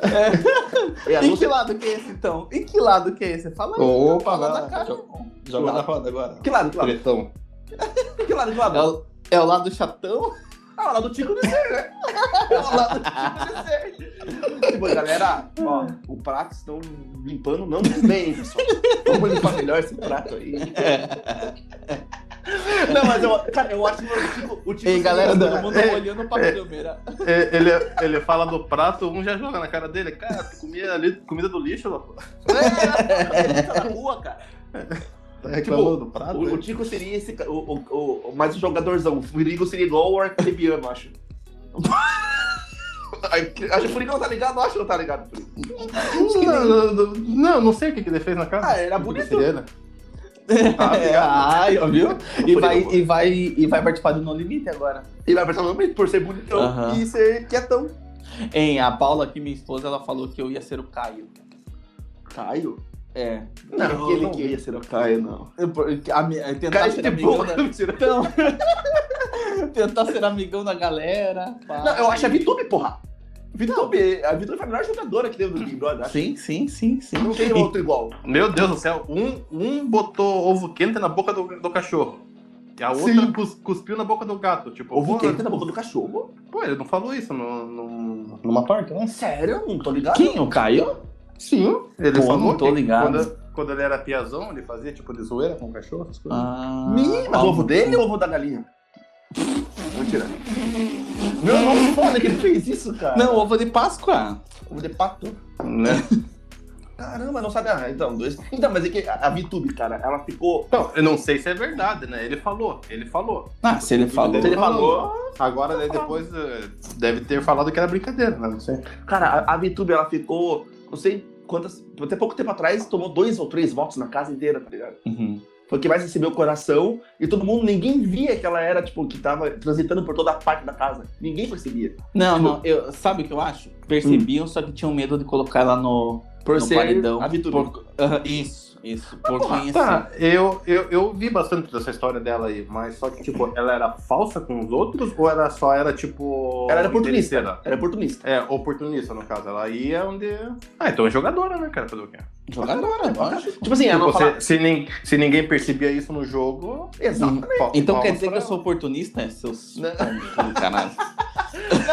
É. É, [LAUGHS] E Lúcia- que lado que é esse, então? E que lado que é esse? Fala aí. Opa, fala vai na lá. cara. Jo- Joga na roda agora. Que lado, que lado? Tretão. [LAUGHS] Que lado, que lado? É o, é o lado chatão? Ah, lá do Tico de Ser, né? É o lado do Tico de Ser. Tipo, galera, ó, o prato estão limpando não hein, pessoal. Vamos limpar melhor esse prato aí. Não, mas eu, cara, eu acho que o Tico... O Tico Ei, galera, todo mundo É, olhando pra é. câmera. É, Ele, ele fala do prato, um já joga na cara dele. Cara, tu comia ali comida do lixo, louco. É, tá na rua, cara. Tá reclamando do prato? O, o hein? Tico seria esse, o, o, o, mais o jogadorzão. O Furigo seria igual o arcrebiano, acho. [LAUGHS] Acho que o Furigo não tá ligado, acho que não tá ligado. Não, não, não, não, sei o que, que ele fez na casa. Ah, era bonito. [LAUGHS] Ah, ai, ó, viu? E vai, e, vai, e vai participar do No Limite agora. Ele vai pensar realmente por ser bonitão Aham. e ser quietão. Hein, a Paula, aqui, minha esposa, ela falou que eu ia ser o Caio. Caio? É. Não, Não, aquele não. que ia ser o Caio, não. Eu- a mi- tentar Caio ser de amigão boa. da... [LAUGHS] Então, [LAUGHS] tentar ser amigão da galera. pá. Não, eu acho a Vitube, porra. Vitube, a Vitube foi a melhor jogadora que teve no Big Brother. acho. Sim, sim, sim, sim. Não tem outro igual. Meu Deus do céu, um, um botou ovo quente na boca do, do cachorro. E a outra Sim. cus- cuspiu na boca do gato. Tipo, Ovo quente na boca do cachorro. Pô, ele não falou isso no, no- numa parte, né? Sério? Não tô ligado. Quem? O Caio? Sim. Ele Pô, falou não tô ligado. Quando, quando ele era piazão, ele fazia tipo de zoeira com o cachorro, essas coisas. Ah, Ih, mas o ovo dele ou o ovo da galinha? Mentira. Meu, não foda que ele fez isso, cara. Não, ovo de Páscoa. Ovo de pato. Né? Caramba, não sabe. Ah, então, dois. Então, mas é que a Vitube, cara, ela ficou. Então, eu não sei se é verdade, né? Ele falou, ele falou. Ah, se ele falou. Se ele falou. Agora, daí depois, eh, deve ter falado que era brincadeira, né? Não sei. Cara, a, a Vitube, ela ficou. Não sei quantas. Até pouco tempo atrás, tomou dois ou três votos na casa inteira, tá ligado? Uhum. Foi o que mais recebeu o coração. E todo mundo, ninguém via que ela era, tipo, que tava transitando por toda a parte da casa. Ninguém percebia. Não, Tipo- não, eu, sabe o que eu acho? Percebiam, só que tinham medo de colocar ela no, Por no ser paredão. a por- Aham, isso, isso. Por conhecer. Tá, eu, eu, eu vi bastante dessa história dela aí, mas só que, tipo, ela era falsa com os outros ou ela só era, tipo. Ela era oportunista. Era oportunista. É, oportunista, no caso. Ela ia onde. Ah, então é jogadora, né, cara? Fazer o quê? Jogadora, lógico. Tipo assim, ela Tipo, não fala... se, se, nin- se ninguém percebia isso no jogo. Exatamente. Então quer dizer que eu sou oportunista, é, seus [LAUGHS] canal.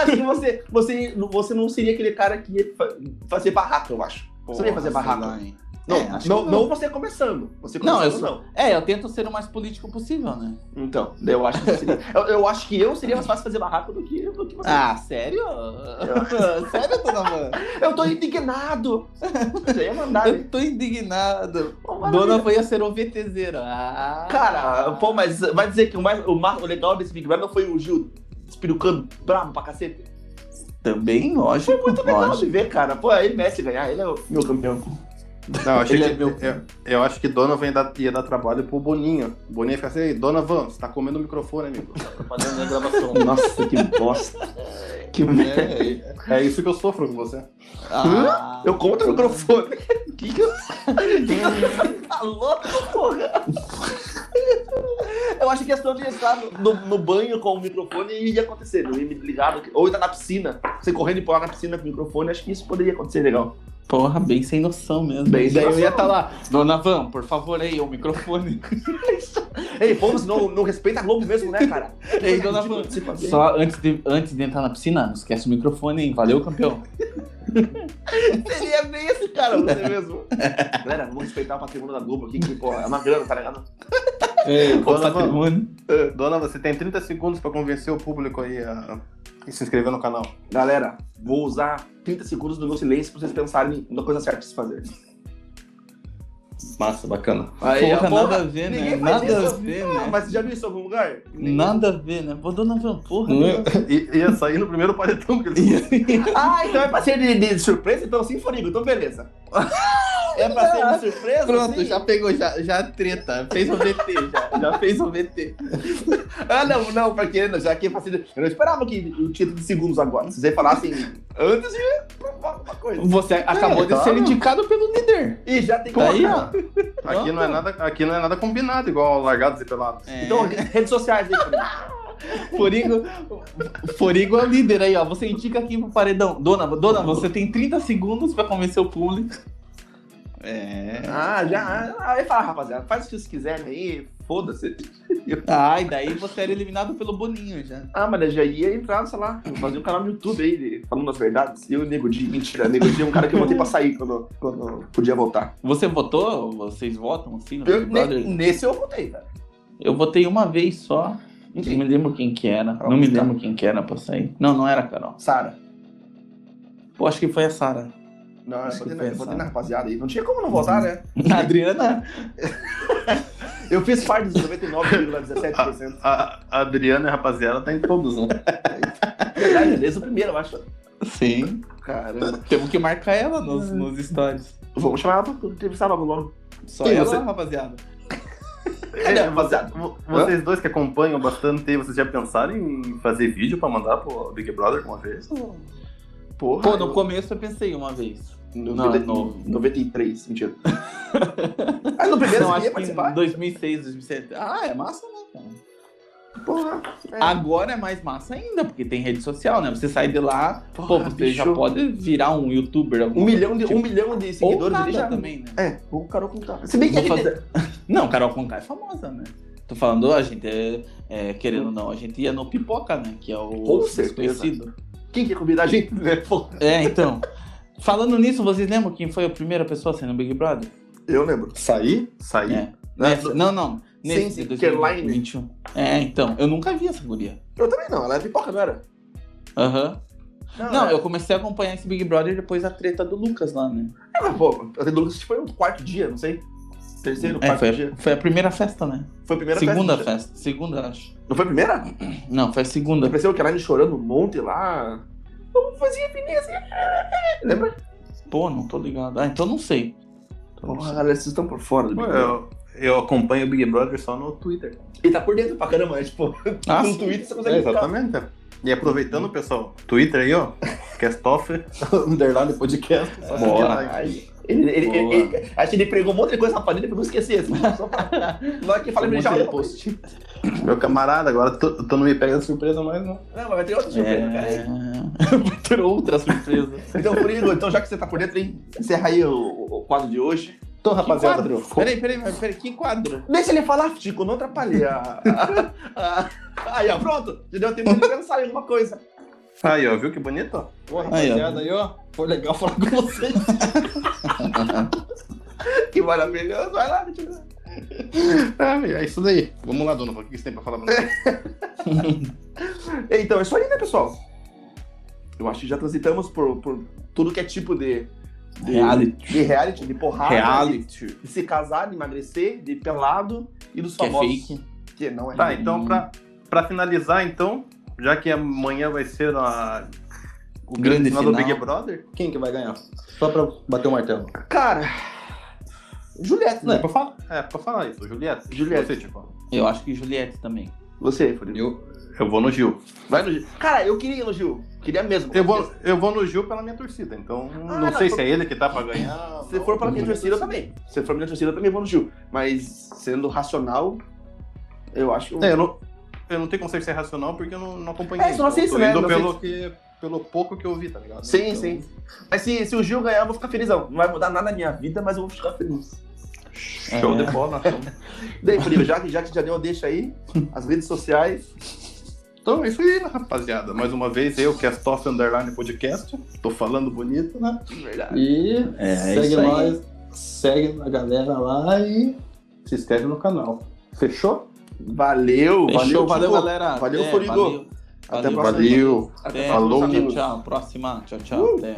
Assim, você, você, você não seria aquele cara que ia fa- fazer barraco, eu acho. Você não ia fazer Porra, barraco. lá, hein. Não, É, não, não você começando. Você Não, eu começando, sou- É, eu tento ser o mais político possível, né? Então, eu acho que seria- [LAUGHS] eu, eu acho que eu seria mais fácil fazer barraco do que, do que você. Ah, sério? [LAUGHS] sério, dona Van? Eu tô indignado. Você ia mandar? Eu tô indignado. Pô. Dona Van ia ser o VTZera. Ah. Cara, pô, mas vai dizer que o, mais, o, mais, o legal desse Big Brother não foi o Gil espirucando bravo pra cacete? Também, lógico. Foi muito legal lógico. de ver, cara. Pô, ele merece ganhar, ele é o meu campeão. Não, eu, achei Ele que, é meu- eu, eu acho que Donovan ia dar, ia dar trabalho pro Boninho. O Boninho ia ficar assim, Donovan, você tá comendo o microfone, amigo. Tá atrapalhando a gravação. Nossa, que bosta. Que merda. É, é isso que eu sofro com você. Ah, Eu conto o microfone. [LAUGHS] que que eu... tá louco, porra? Eu acho que a questão de estar no, no banho com o microfone ia acontecer. Eu ia me ligar, ou estar na piscina, você correndo e pular na piscina com o microfone, acho que isso poderia acontecer legal. Porra, bem sem noção mesmo. Bem Daí eu ia estar lá. Dona Van, por favor, aí, o microfone. [LAUGHS] Ei, povo, não, não respeita a Globo mesmo, né, cara? [LAUGHS] Ei, dona Van. Só antes de, antes de entrar na piscina, não esquece o microfone, hein? Valeu, campeão. [LAUGHS] Seria bem esse cara, você mesmo. Galera, vamos respeitar o patrimônio da Globo aqui, que, pô, é uma grana, tá ligado? É, Dona Van. patrimônio. Dona, você tem 30 segundos pra convencer o público aí a, a se inscrever no canal. Galera, vou usar 30 segundos do meu silêncio pra vocês pensarem na coisa certa de se fazer. Massa, bacana. Aí, Porra, porra, nada a ver, né? Nada isso. a ver, Ah, né? Mas você já viu isso em algum lugar? Ninguém- Nada a ver, né? Pô, Dona Van, porra. I- [LAUGHS] ia sair no primeiro paletão que ele [LAUGHS] Ah, então é pra ser de, de surpresa? Então sim, Forigo, então beleza. [LAUGHS] É pra ser de surpresa? Pronto, sim? já pegou, já, já treta. Fez o VT, já. Já fez o VT. [LAUGHS] Ah, não, não, porque já que é pra ser de... Eu não esperava que o título de segundos agora. Se vocês falassem antes, ia provar alguma coisa. Você acabou de claro. ser indicado pelo líder. E já tem Tá aí, ó. Aqui não, é nada, aqui não é nada combinado, igual largados e pelados. É. Então, redes sociais aí, Forigo. [LAUGHS] Forigo, Forigo é o líder aí, ó. Você indica aqui pro paredão. Dona, dona, você tem 30 segundos pra convencer o público. É. Ah, já. Aí fala, rapaziada, faz o que vocês quiserem aí, foda-se. [LAUGHS] Ah, e daí você era eliminado pelo Boninho já. Ah, mas já ia entrar, sei lá, fazer um canal no YouTube aí, de- falando as verdades. E o Nego Di, mentira, Nego Di é um cara que eu botei pra sair quando, quando podia votar. Você votou? Vocês votam assim no Eu, ne- nesse eu votei, cara. Eu votei uma vez só. Não me lembro quem que era. Carol Não me lembro quem que era pra sair. Não, não era Carol. Sara. Pô, acho que foi a Sara. Não, eu votei, na, eu votei na rapaziada aí. Não tinha como não votar, né? A Adriana. [LAUGHS] Eu fiz parte dos 99,17%. A, a Adriana e a rapaziada tá em todos, né? Verdade, desde o primeiro, eu acho. Sim. Caramba. Temos que marcar ela nos, nos stories. Vamos chamar ela pra entrevistar logo logo. Só Quem ela, você- rapaziada. [LAUGHS] É, rapaziada? vo- vocês dois que acompanham bastante, vocês já pensaram em fazer vídeo pra mandar pro Big Brother uma vez? Porra. Pô, no começo eu pensei uma vez. No, Não, no, no- 93, mentira. ah, no primeiro Não, acho participar? em 2006, 2007. Ah, é massa, né, cara? Porra. É. Agora é mais massa ainda, porque tem rede social, né? Você sai de lá, Porra, pô, você bicho. já pode virar um youtuber. Um milhão, de, coisa, um milhão de Ou seguidores ali já. também, né? É, o Carol Conká. Se bem que fazer- [LAUGHS] Não, Carol Conká é famosa, né? Tô falando, a gente é, é, querendo ou não, a gente ia no Pipoca, né? Que é o Com certeza. desconhecido. Quem quer convidar a gente, né? É, então. Falando nisso, vocês lembram quem foi a primeira pessoa a sair no Big Brother? Eu lembro. Sair? Sair? É. Nessa- não, não. Nesse sim, Caroline. 2021. É, então. Eu nunca vi essa guria. Eu também não, ela é pipoca, não era? Aham. Não, é- eu comecei a acompanhar esse Big Brother depois da treta do Lucas lá, né? É, mas, pô, a do Lucas foi o quarto dia, não sei. Terceiro, É, quarto foi, dia. a- foi a primeira festa, né? Foi a primeira segunda festa. festa. Segunda, acho. Não foi a primeira? Não, foi a segunda. Apareceu o Caroline chorando um monte lá. Eu fazia assim. Lembra? Pô, não tô ligado. Ah, então não sei. Então não Porra, sei. galera, vocês estão por fora do Pô, Big Brother. eu, eu acompanho o Big Brother só no Twitter. E tá por dentro pra caramba, é tipo, Ah, no sim. Twitter você É, consegue ficar. exatamente. E aproveitando, pessoal, Twitter aí, ó. Castoff, [LAUGHS] underline podcast. Só. Bora. Aí. Ele, ele, ele- ele- acho que ele pregou um monte de coisa na parede pra não esquecer. Assim, só pra... [LAUGHS] Na hora que fala, ele já olha pro post. Meu camarada, agora tu, tu não me pega surpresa mais, não. Não, mas vai ter outra surpresa, cara. É... [LAUGHS] Vai ter outra surpresa. Então, Furigo, então já que você tá por dentro, hein, encerra aí o, o quadro de hoje. Então, Que rapaziada? Peraí, peraí, peraí, peraí, que quadro? Deixa ele falar, Tico, não atrapalhe. Aí, ó, pronto. Já deu tempo de pensar em alguma coisa. Aí, ó, viu que bonito? Ó. rapaziada, aí, ó. Foi legal falar com vocês. [LAUGHS] Que maravilhoso. Vai lá, Tico. [LAUGHS] Ah, é isso daí. Vamos lá, dona. O que você tem pra falar? [LAUGHS] Então, é isso aí, né, pessoal? Eu acho que já transitamos por, por tudo que é tipo de, de Reality. de, reality, de porrada, Reality. De, de se casar, de emagrecer, de pelado e dos Que é famosos. fake. Que não é Tá, então, pra, pra finalizar, então, já que amanhã vai ser a, o Grande grande final do final. Big Brother, quem que vai ganhar? Só pra bater o martelo. Cara, Juliette, Não, é né? pra falar, é pra falar isso, Juliette. Juliette. Você, tipo, Eu acho que Juliette também. Você, Furigo. eu, eu vou no Gil. Vai no Gil. Cara, eu queria ir no Gil. Queria mesmo. Eu vou, eu vou no Gil pela minha torcida, então Ah, não não, sei se é ele que tá pra ganhar. Se for pela minha torcida, eu também. Se for pela minha torcida, eu também vou no Gil. Mas, sendo racional, eu acho que... É, eu não, eu não tenho como ser racional porque eu não, não acompanhei. É, você não tô né? indo Não pelo, que, pelo pouco que eu vi, tá ligado? Sim, Então, sim. Mas se, se o Gil ganhar, eu vou ficar felizão. Não vai mudar nada na minha vida, mas eu vou ficar feliz. Show É. de bola. [LAUGHS] Daí, Furigo, já que, já que já deu, deixa aí as redes sociais. Então é isso aí, rapaziada. Mais uma vez, eu, Castoff Underline Podcast. Tô falando bonito, né? Verdade. E É, segue isso aí. nós, segue a galera lá e se inscreve no canal. Fechou? Valeu, Fechou, valeu, valeu, galera. Valeu, Até, Furigo. valeu. Até a Valeu. próxima. Valeu. Até Até. Falou. Tchau, tchau. Próxima. Tchau, tchau. Uh. Até.